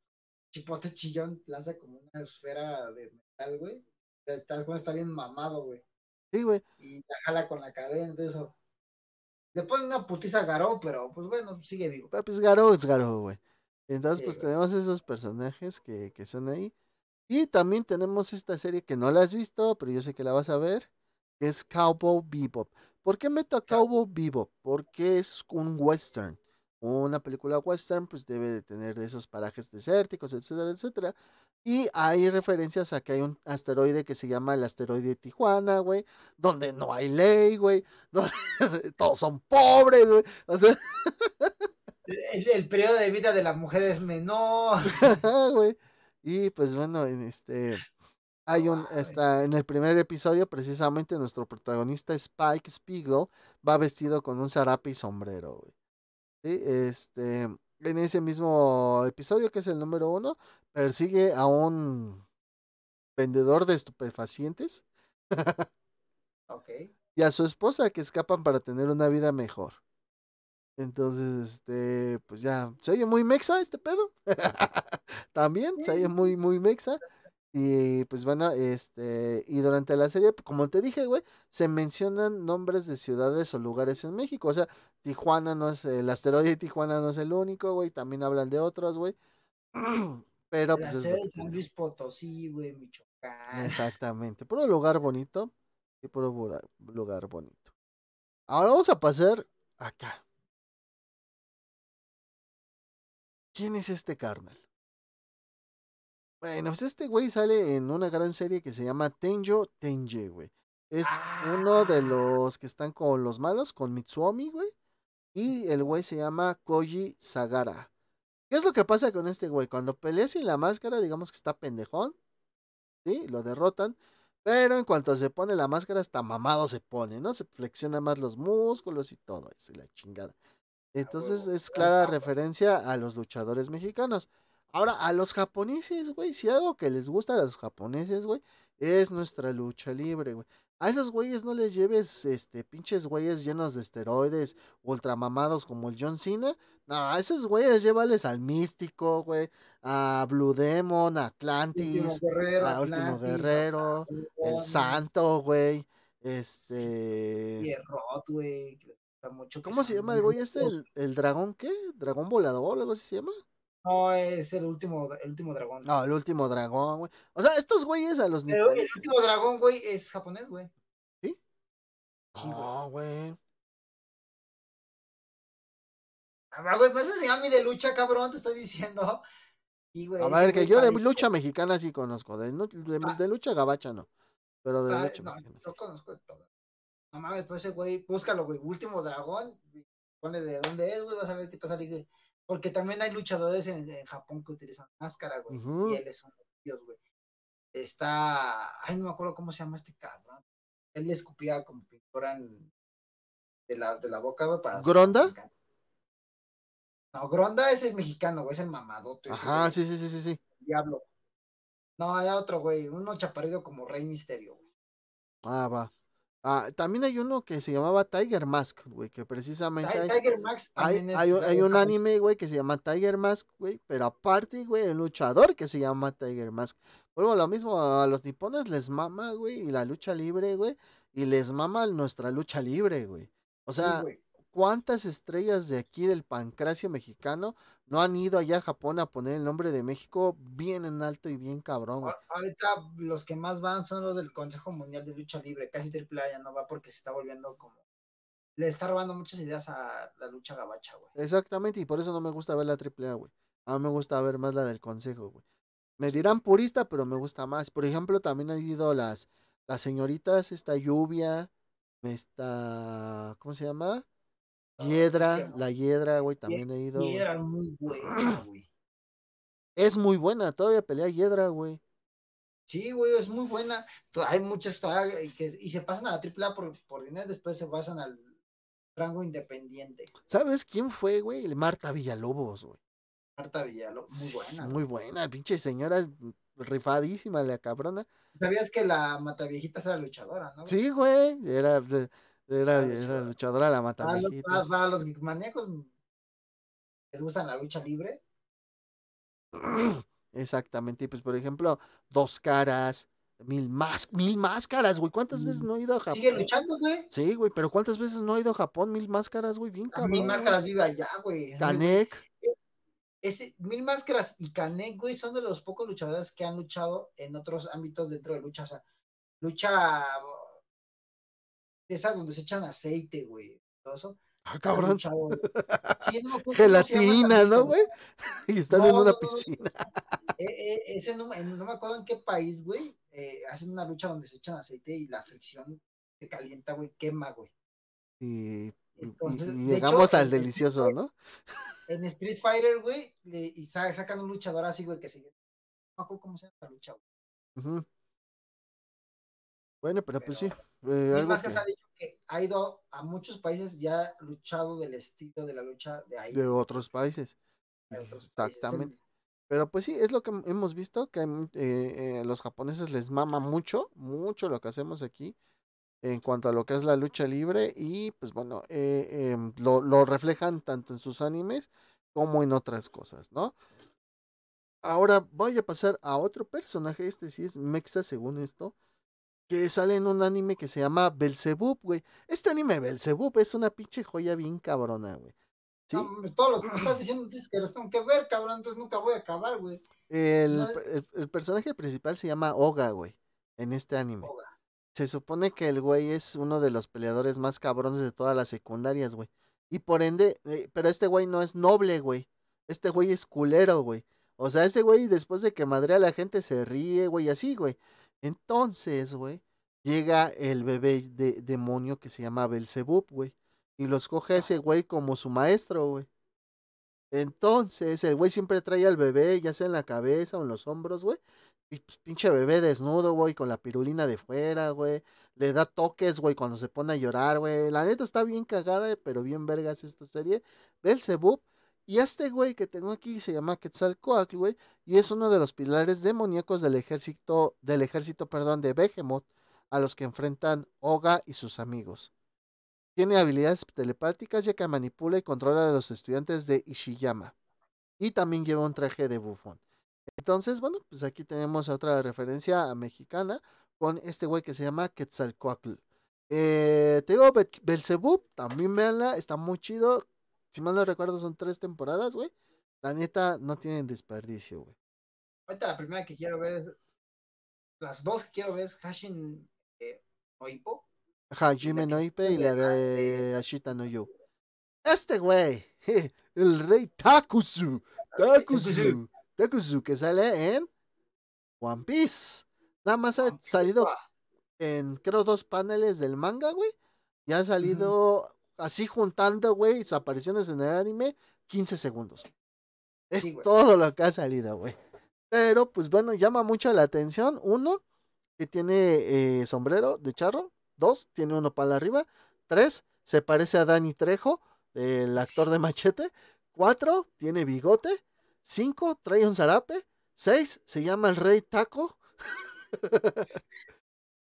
Chipote Chillón lanza como una esfera de metal, güey. Está, está bien mamado, güey. Sí, güey. Y la jala con la cadena, todo eso. Le pone una putiza a Garou, pero pues bueno, sigue vivo. Pero, Pues Garo es Garo, güey. Entonces, Sí, pues güey. tenemos esos personajes que, que son ahí. Y también tenemos esta serie que no la has visto, pero yo sé que la vas a ver, que es Cowboy Bebop. ¿Por qué meto a. Cowboy Bebop? Porque es un western. Una película western, pues debe de tener de esos parajes desérticos, etcétera, etcétera. Y hay referencias a que hay un asteroide que se llama el asteroide Tijuana, güey, donde no hay ley, güey, donde todos son pobres, güey. O sea, El, el periodo de vida de la mujer es menor. Güey. Y pues bueno, en este hay un está en el primer episodio precisamente nuestro protagonista Spike Spiegel va vestido con un zarape y sombrero, güey. Sí, este en ese mismo episodio que es el número uno persigue a un vendedor de estupefacientes y a su esposa que escapan para tener una vida mejor. Entonces, este, pues ya, se oye muy mexa este pedo. También se oye muy, muy mexa. Y pues bueno, este, y durante la serie, como te dije, güey, se mencionan nombres de ciudades o lugares en México. O sea, Tijuana no es, el asteroide de Tijuana no es el único, güey, también hablan de otros, güey. Pero La pues es San. Luis Potosí, güey, Michoacán. Exactamente, puro lugar bonito y puro lugar bonito. Ahora vamos a pasar acá. ¿Quién es este carnal? Bueno, pues este güey sale en una gran serie que se llama Tenjo Tenje, güey. Es uno de Ah. los que están con los malos, con Mitsuomi, güey. Y el güey se llama Koji Sagara. ¿Qué es lo que pasa con este güey? Cuando pelea sin la máscara, digamos que está pendejón. ¿Sí? Lo derrotan. Pero en cuanto se pone la máscara, hasta mamado se pone, ¿no? Se flexiona más los músculos y todo eso, y la chingada. Entonces es clara referencia a los luchadores mexicanos. Ahora, a los japoneses, güey, si algo que les gusta a los japoneses, güey, es nuestra lucha libre, güey. A esos güeyes no les lleves, este, pinches güeyes llenos de esteroides, ultramamados como el John Cena. No, a esos güeyes llévales al Místico, güey, a Blue Demon, a Último Atlantis, Guerrero, a Último Atlantis, Guerrero, el Santo, güey. Este. Pierrot, güey. que les gusta mucho ¿Cómo se llama el güey este? ¿El, el dragón qué? ¿Dragón volador o algo así se llama? No, es el último, el último dragón. No, el último dragón, güey. O sea, estos güeyes a los Pero el último dragón, güey, es japonés, güey. ¿Sí? Sí, güey. No, güey. Ah, güey, pues ese a mí de lucha, cabrón, te estoy diciendo. Sí, güey, A ver, que yo de lucha mexicana sí conozco. De, nu- de- Ah. de lucha gabacha no. Pero de Ah, lucha no, mexicana yo conozco de todo. No mames, pues ese güey, búscalo, güey. Último dragón. Pone de dónde es, güey, vas a ver qué te sale, güey. Porque también hay luchadores en, en Japón que utilizan máscara, güey. Y él es uno de ellos, güey. Está. Ay, no me acuerdo cómo se llama este cabrón. Él le escupía como pintura en- de la, de la boca, güey, para. ¿Gronda? No, Gronda ese es mexicano, güey, es el mamadote. ese Ajá, sí, sí, sí, sí, sí. Diablo. No, era otro, güey. Uno chaparrido como Rey Misterio, güey. Ah, va. Ah, también hay uno que se llamaba Tiger Mask, güey, que precisamente hay, Tiger hay, también es. hay un- hay un japonés. anime, güey, que se llama Tiger Mask, güey, pero aparte, güey, el luchador que se llama Tiger Mask. Vuelvo a lo mismo, a los nipones les mama, güey, y la lucha libre, güey, y les mama nuestra lucha libre, güey. O sea. ¿cuántas estrellas de aquí del pancracio mexicano no han ido allá a Japón a poner el nombre de México bien en alto y bien cabrón, güey? Ahor- Ahorita los que más van son los del Consejo Mundial de Lucha Libre. Casi Triple A ya no va porque se está volviendo como. Le está robando muchas ideas a la lucha gabacha, güey. Exactamente, y por eso no me gusta ver la AAA, güey. A mí me gusta ver más la del consejo, güey. Me dirán purista, pero me gusta más. Por ejemplo, también han ido las, las señoritas, esta lluvia, Está, ¿cómo se llama? Hiedra, es que- la Hiedra, güey, también he ido. Güey. era muy buena, güey. Es muy buena, todavía pelea Hiedra, güey. Sí, güey, es muy buena. Hay muchas todavía que, y se pasan a la AAA por, por dinero, después se pasan al rango independiente. ¿Sabes quién fue, güey? Marta Villalobos, güey. Marta Villalobos, muy buena. Muy buena, pinche señora rifadísima, la cabrona. ¿Sabías que la mataviejita era luchadora, no? Sí, güey, era, era, Era era luchadora. la los- mataviejita. para- para los maníacos les gustan la lucha libre. Exactamente, y pues por ejemplo, Dos Caras, Mil, más, mil Máscaras, güey. ¿Cuántas veces no he ido a Japón? Sigue luchando, güey. Sí, güey, pero ¿cuántas veces no he ido a Japón? Mil Máscaras, güey, bien A cabrón. Mil. Máscaras vive allá, güey. Canek, Ese, Mil Máscaras y Canek, güey, son de los pocos luchadores que han luchado en otros ámbitos dentro de lucha. O sea, lucha esa donde se echan aceite, güey. Todo eso. ah, cabrón, Sí, no gelatina, ¿no, güey? Y están No, en una no, piscina. Eh, eh, ese no, me acuerdo en qué país, güey, eh, hacen una lucha donde se echan aceite y la fricción se calienta, güey, quema, güey. Y, y- Entonces, y de llegamos hecho, al delicioso, Street ¿no? En Street Fighter, güey, y sa- sacan un luchador así, güey, que se... No me acuerdo cómo se llama la lucha, güey. Ujú. Bueno, pero, pues sí. Eh, que- ha dicho que ha ido a muchos países y ha luchado del estilo de la lucha de ahí. de otros países. de otros países. Exactamente. Pero pues sí, es lo que hemos visto, que eh, eh, los japoneses les mama mucho, mucho lo que hacemos aquí en cuanto a lo que es la lucha libre y pues bueno, eh, em, lo, lo reflejan tanto en sus animes como en otras cosas, ¿no? Ahora voy a pasar a otro personaje, este sí es Mexa según esto, que sale en un anime que se llama Belzebub, güey. Este anime Belzebub es una pinche joya bien cabrona, güey. ¿Sí? No, todos los que me estás diciendo dices que los tengo que ver, cabrón, entonces nunca voy a acabar, güey. El, No, el- el personaje principal se llama Oga, güey, en este anime. Oga. Se supone que el güey es uno de los peleadores más cabrones de todas las secundarias, güey. Y por ende, eh, pero este güey no es noble, güey. Este güey es culero, güey. O sea, este güey después de que madrea a la gente se ríe, güey, así, güey. Entonces, güey, llega el bebé de, demonio que se llama Belzebub, güey. Y los coge a ese güey como su maestro, güey. Entonces, el güey siempre trae al bebé, ya sea en la cabeza o en los hombros, güey. Y pues, pinche bebé desnudo, güey, con la pirulina de fuera, güey. Le da toques, güey, cuando se pone a llorar, güey. La neta está bien cagada, pero bien vergas esta serie. Belzebub. Y este güey que tengo aquí se llama Quetzalcoatl, güey. Y es uno de los pilares demoníacos del ejército, del ejército, perdón, de Behemoth, a los que enfrentan Oga y sus amigos. Tiene habilidades telepáticas ya que manipula y controla a los estudiantes de Ishiyama. Y también lleva un traje de bufón. Entonces, bueno, pues aquí tenemos otra referencia mexicana con este güey que se llama Quetzalcoatl. Eh, te digo, Be- Belzebub, también véanla, está muy chido. Si mal no recuerdo, son tres temporadas, güey. La neta, no tienen desperdicio, güey. Ahorita la primera que quiero ver es. Las dos que quiero ver es Hashin eh, Oipo. Ajá, y la de- de Ashita no Yu. Este güey, el rey Takusu. Takusu. Takusu, que sale en One Piece. Nada más ha salido ah. en, creo, dos paneles del manga, güey. Y ha salido así juntando, güey, sus apariciones en el anime, 15 segundos. Es Sí, todo lo que ha salido, güey. Pero, pues bueno, llama mucho la atención. Uno, que tiene eh, sombrero de charro. Dos, tiene uno para arriba. Tres, se parece a Danny Trejo, el actor de Machete. Cuatro, tiene bigote. Cinco, trae un zarape. Seis, se llama el Rey Taco.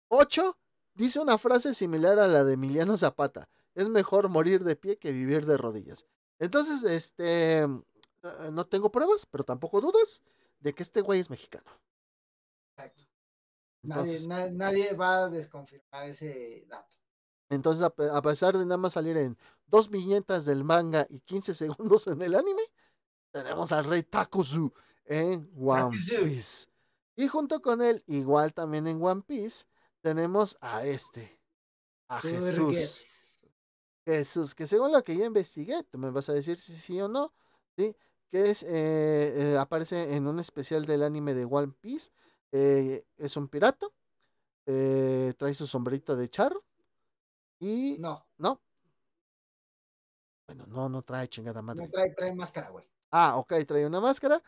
Ocho, dice una frase similar a la de Emiliano Zapata. Es mejor morir de pie que vivir de rodillas. Entonces, este, eh, no tengo pruebas, pero tampoco dudas de que este güey es mexicano. Exacto. Entonces, Nadie, na- nadie va a desconfirmar ese dato. entonces a, pe- a pesar de nada más salir en dos viñetas del manga y 15 segundos en el anime, tenemos al rey Takuzu en One. Piece. Y junto con él, igual también en One Piece, tenemos a este, a Jesús. Jesús, que según lo que yo investigué, tú me vas a decir si sí o no, ¿sí? Que es, eh, eh, aparece en un especial del anime de One Piece, eh, es un pirata, trae su sombrerito de charro, Y. No. ¿No? Bueno, no, no trae chingada madre. No trae, trae máscara, güey. Ah, ok, trae una máscara.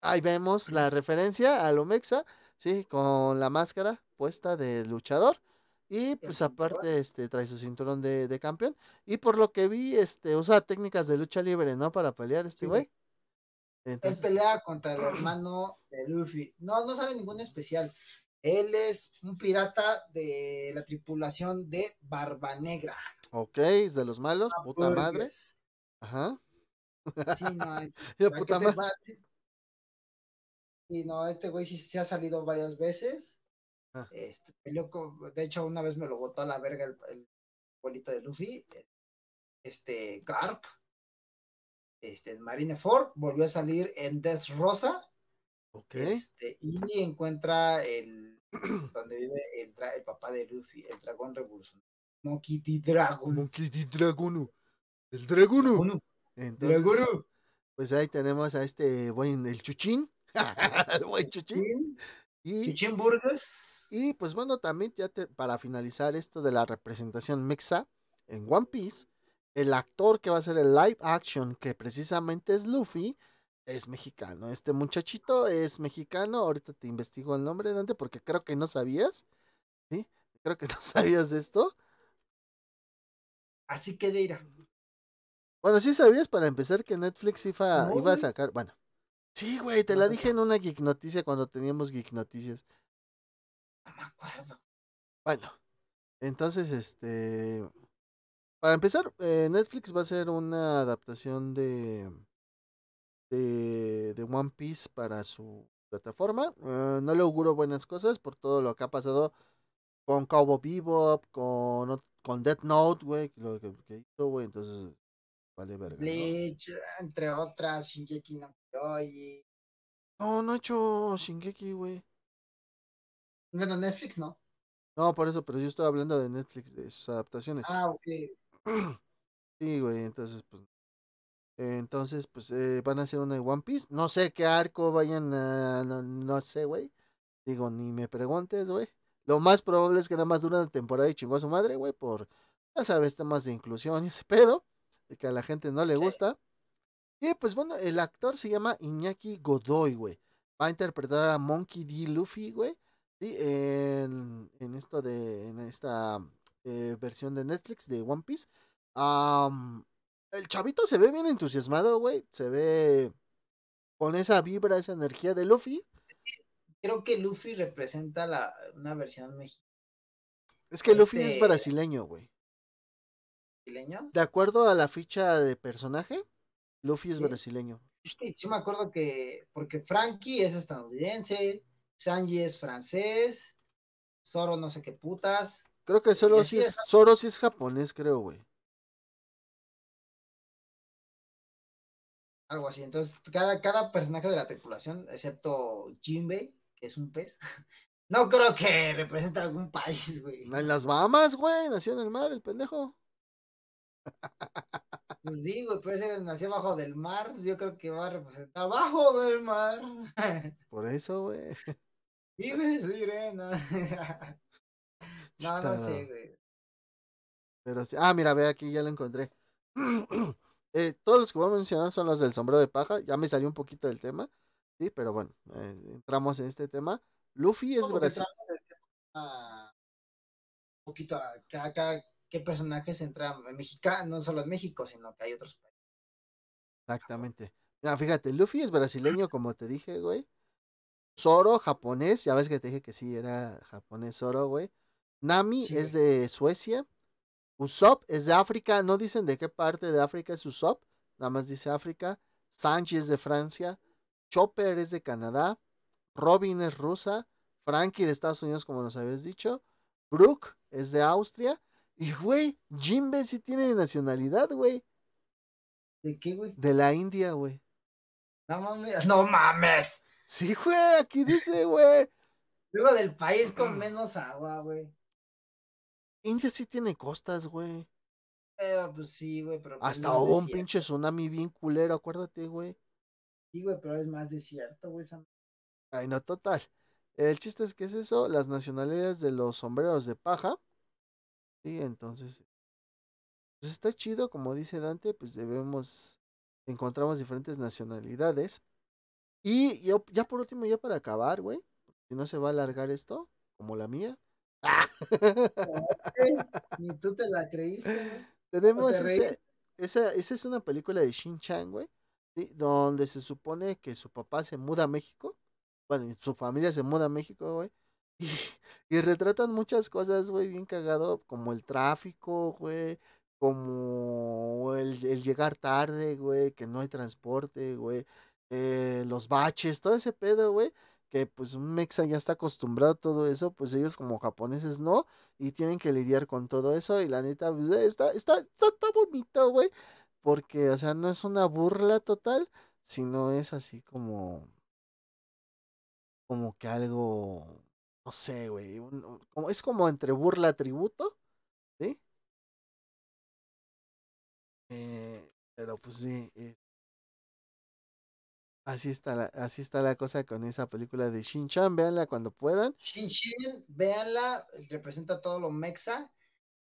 Ahí vemos la referencia a Lomexa, sí, con la máscara puesta de luchador. Y pues aparte, este, trae su cinturón de, de, campeón. Y por lo que vi, este, usa técnicas de lucha libre, ¿no? Para pelear este güey. Él pelea contra el hermano de Luffy. No, no sabe ningún especial. Él es un pirata de la tripulación de Barba Negra. Ok, es de los malos, puta madre. Ajá. Sí, no, es. puta madre. Sí, no, este güey sí se ha salido varias veces. Ah. Este, de hecho, una vez me lo botó a la verga el, el abuelito de Luffy. Este, Garp. Este, el Marineford volvió a salir en Death Rosa. Ok. Este, y encuentra el donde vive el, el, papá de Luffy, el dragón revolucionario. Monkey D. Dragon. Monkey D. Dragono. El Dragono. Entonces, Dragono. Pues ahí tenemos a este buen, el Chuchín. el buen Chuchín. Y, Chuchín Burgers. Y pues bueno, también ya te, para finalizar esto de la representación Mexa en One Piece, el actor que va a ser el live action, que precisamente es Luffy, es mexicano. Este muchachito es mexicano. Ahorita te investigo el nombre, Dante, porque creo que no sabías. ¿Sí? Creo que no sabías de esto. Así que de ira. Bueno, sí sabías para empezar que Netflix iba, iba a sacar. Bueno, sí, güey, te la dije en una Geek Noticia cuando teníamos Geek Noticias. Me acuerdo. Bueno, entonces, este. Para empezar, eh, Netflix va a hacer una adaptación de de, de One Piece para su plataforma. Uh, no le auguro buenas cosas por todo lo que ha pasado con Cowboy Bebop, con, con Death Note, güey, lo que, que hizo, güey, entonces vale verga. Bleach, ¿no? entre otras, Shingeki no Kyoji. No, no ha hecho Shingeki, güey. Bueno, Netflix no. No, por eso, pero yo estoy hablando de Netflix, de sus adaptaciones. Ah, ok. Sí, güey, entonces, pues, entonces, pues eh, van a hacer una de One Piece. No sé qué arco vayan a. No, no sé, güey. Digo, ni me preguntes, güey. Lo más probable es que nada más dure una temporada y chingó a su madre, güey, por, ya sabes, temas de inclusión y ese pedo, de que a la gente no le gusta. Y pues bueno, el actor se llama Iñaki Godoy, güey. Va a interpretar a Monkey D. Luffy, güey. Sí, en, en esto de, en esta eh, versión de Netflix de One Piece. Um, el chavito se ve bien entusiasmado, güey. Se ve con esa vibra, esa energía de Luffy. Creo que Luffy representa la, una versión mexicana. Es que Luffy este... es brasileño, güey. ¿Brasileño? De acuerdo a la ficha de personaje, Luffy ¿Sí? es brasileño. Sí, sí, me acuerdo que. Porque Frankie es estadounidense, Sanji es francés, Zoro no sé qué putas. Creo que solo sí es, Zoro sí es japonés, creo, güey. algo así. Entonces, cada, cada personaje de la tripulación, excepto Jinbei, que es un pez, no creo que represente algún país, güey. En las Bahamas, güey, nació en el mar, el pendejo. Pues sí, güey, pero ese nació abajo del mar, yo creo que va a representar abajo del mar. Por eso, güey. Vive sirena. no, no sé, güey. Pero sí. Ah, mira, ve aquí, ya lo encontré. Eh, todos los que voy a mencionar son los del sombrero de paja. Ya me salió un poquito del tema. Sí, pero bueno, eh, entramos en este tema. Luffy es Brasil. Un poquito a cada, qué personajes entran en México, no solo en México, sino que hay otros países. Exactamente. Mira, fíjate, Luffy es brasileño, como te dije, güey. Zoro, japonés, ya ves que te dije que sí, era japonés Zoro, güey. Nami sí, es de Suecia. Usopp es de África, no dicen de qué parte de África es Usopp, nada más dice África. Sanji es de Francia, Chopper es de Canadá, Robin es rusa, Frankie de Estados Unidos, como nos habías dicho, Brooke es de Austria, y güey, Jimbe sí tiene nacionalidad, güey. ¿De qué, güey? De la India, güey. No mames, no mames. Sí, güey, aquí dice, güey. Luego del país con menos agua, güey. India sí tiene costas, güey. Eh, pues sí, güey, pero. Pues Hasta hubo un pinche tsunami bien culero, acuérdate, güey. Sí, güey, pero es más desierto, güey. Esa... Ay, no, total. El chiste es que es eso, las nacionalidades de los sombreros de paja. Sí, entonces, pues está chido, como dice Dante, pues debemos, encontramos diferentes nacionalidades. Y yo, ya por último, ya para acabar, güey, si no se va a alargar esto, como la mía. Ni tú te la creíste, güey. Tenemos te ese, esa, esa es una película de Shin Chan, güey, ¿sí? donde se supone que su papá se muda a México, bueno, y su familia se muda a México, güey, y, y retratan muchas cosas, güey, bien cagado, como el tráfico, güey, como el, el llegar tarde, güey, que no hay transporte, güey, eh, los baches, todo ese pedo, güey, que pues un mexa ya está acostumbrado a todo eso, pues ellos como japoneses no, y tienen que lidiar con todo eso, y la neta, pues, está, está, está, está bonito, güey, porque, o sea, no es una burla total, sino es así como, como que algo, no sé, güey, como, es como entre burla tributo, ¿sí? Eh, pero pues sí, eh, así está la, así está la cosa con esa película de Shin-Chan, véanla cuando puedan. Shin Shin, véanla, representa todo lo mexa.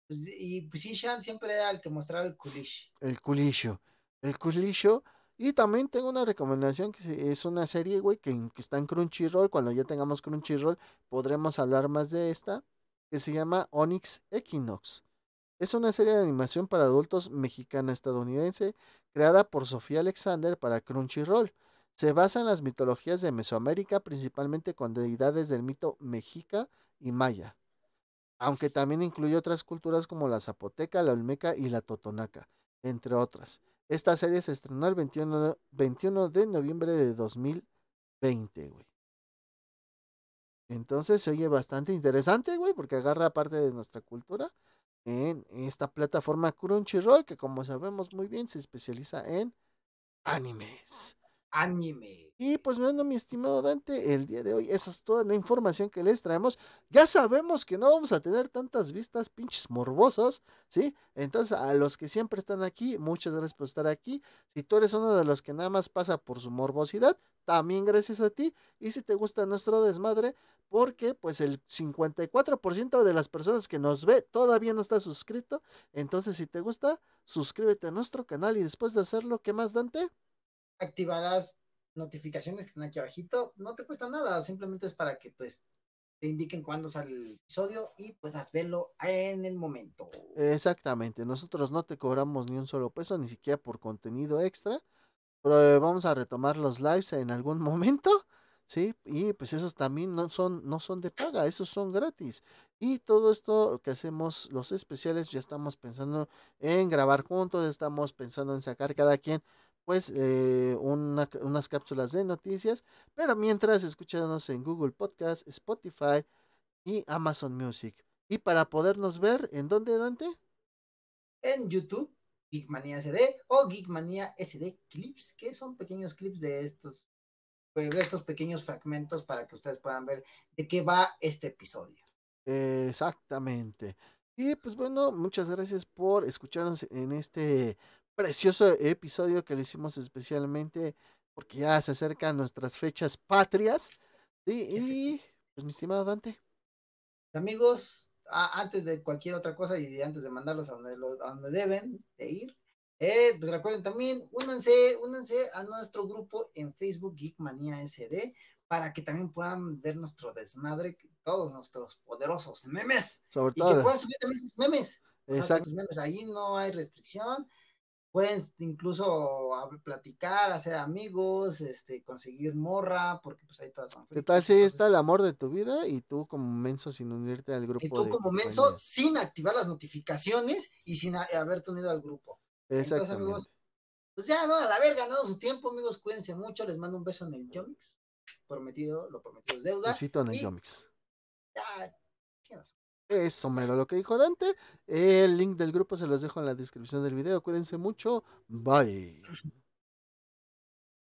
Pues, y pues Shin Shan siempre era el que mostraba el kulish. El culisho. El culisho. Y también tengo una recomendación que es una serie, güey, que, que está en Crunchyroll. Cuando ya tengamos Crunchyroll, podremos hablar más de esta, que se llama Onyx Equinox. Es una serie de animación para adultos mexicana-estadounidense creada por Sofía Alexander para Crunchyroll. Se basa en las mitologías de Mesoamérica, principalmente con deidades del mito mexica y maya, aunque también incluye otras culturas como la zapoteca, la olmeca y la totonaca, entre otras. Esta serie se estrenó el 21, 21 de noviembre de 2020, güey. Entonces se oye bastante interesante, güey, porque agarra parte de nuestra cultura en esta plataforma Crunchyroll, que como sabemos muy bien se especializa en animes. Anime. Y pues bueno, mi estimado Dante, el día de hoy esa es toda la información que les traemos. Ya sabemos que no vamos a tener tantas vistas pinches morbosos, ¿sí? Entonces a los que siempre están aquí, muchas gracias por estar aquí. Si tú eres uno de los que nada más pasa por su morbosidad, también gracias a ti. Y si te gusta nuestro desmadre, porque pues el 54% de las personas que nos ve todavía no está suscrito. Entonces si te gusta, suscríbete a nuestro canal y después de hacerlo, ¿qué más Dante? Activarás notificaciones que están aquí abajito. No te cuesta nada, simplemente es para que pues te indiquen cuándo sale el episodio y puedas verlo en el momento. Exactamente, nosotros no te cobramos ni un solo peso, ni siquiera por contenido extra, pero eh, vamos a retomar los lives en algún momento, ¿sí? Y pues esos también no son, no son de paga, esos son gratis. Y todo esto que hacemos, los especiales, ya estamos pensando en grabar juntos, estamos pensando en sacar cada quien pues eh, una, unas cápsulas de noticias, pero mientras escúchanos en Google Podcast, Spotify y Amazon Music. Y para podernos ver, ¿en dónde, Dante? En YouTube, Geekmania SD o Geekmania SD Clips, que son pequeños clips de estos, de estos pequeños fragmentos para que ustedes puedan ver de qué va este episodio. Exactamente. Y pues bueno, muchas gracias por escucharnos en este precioso episodio que le hicimos especialmente porque ya se acercan nuestras fechas patrias. ¿sí? Y pues mi estimado Dante. Amigos, a- antes de cualquier otra cosa y antes de mandarlos a donde, lo- a donde deben de ir, eh, pues recuerden también, únanse, únanse a nuestro grupo en Facebook Geekmania SD para que también puedan ver nuestro desmadre, todos nuestros poderosos memes Sobre y todo. que puedan subir también sus memes. O sea, memes. Ahí no hay restricción. Pueden incluso platicar, hacer amigos, este, conseguir morra, porque pues ahí todas son ¿Qué tal si entonces- está el amor de tu vida y tú como menso sin unirte al grupo y tú de como menso compañía? sin activar las notificaciones y sin haberte unido al grupo. Entonces, Exactamente. amigos, pues ya, no, a la verga, no su tiempo, amigos, cuídense mucho, les mando un beso en el Yomix. Prometido, lo prometido es deuda. Besito en el y Yomix. ya. Eso mero lo que dijo Dante. El link del grupo se los dejo en la descripción del video. Cuídense mucho. Bye.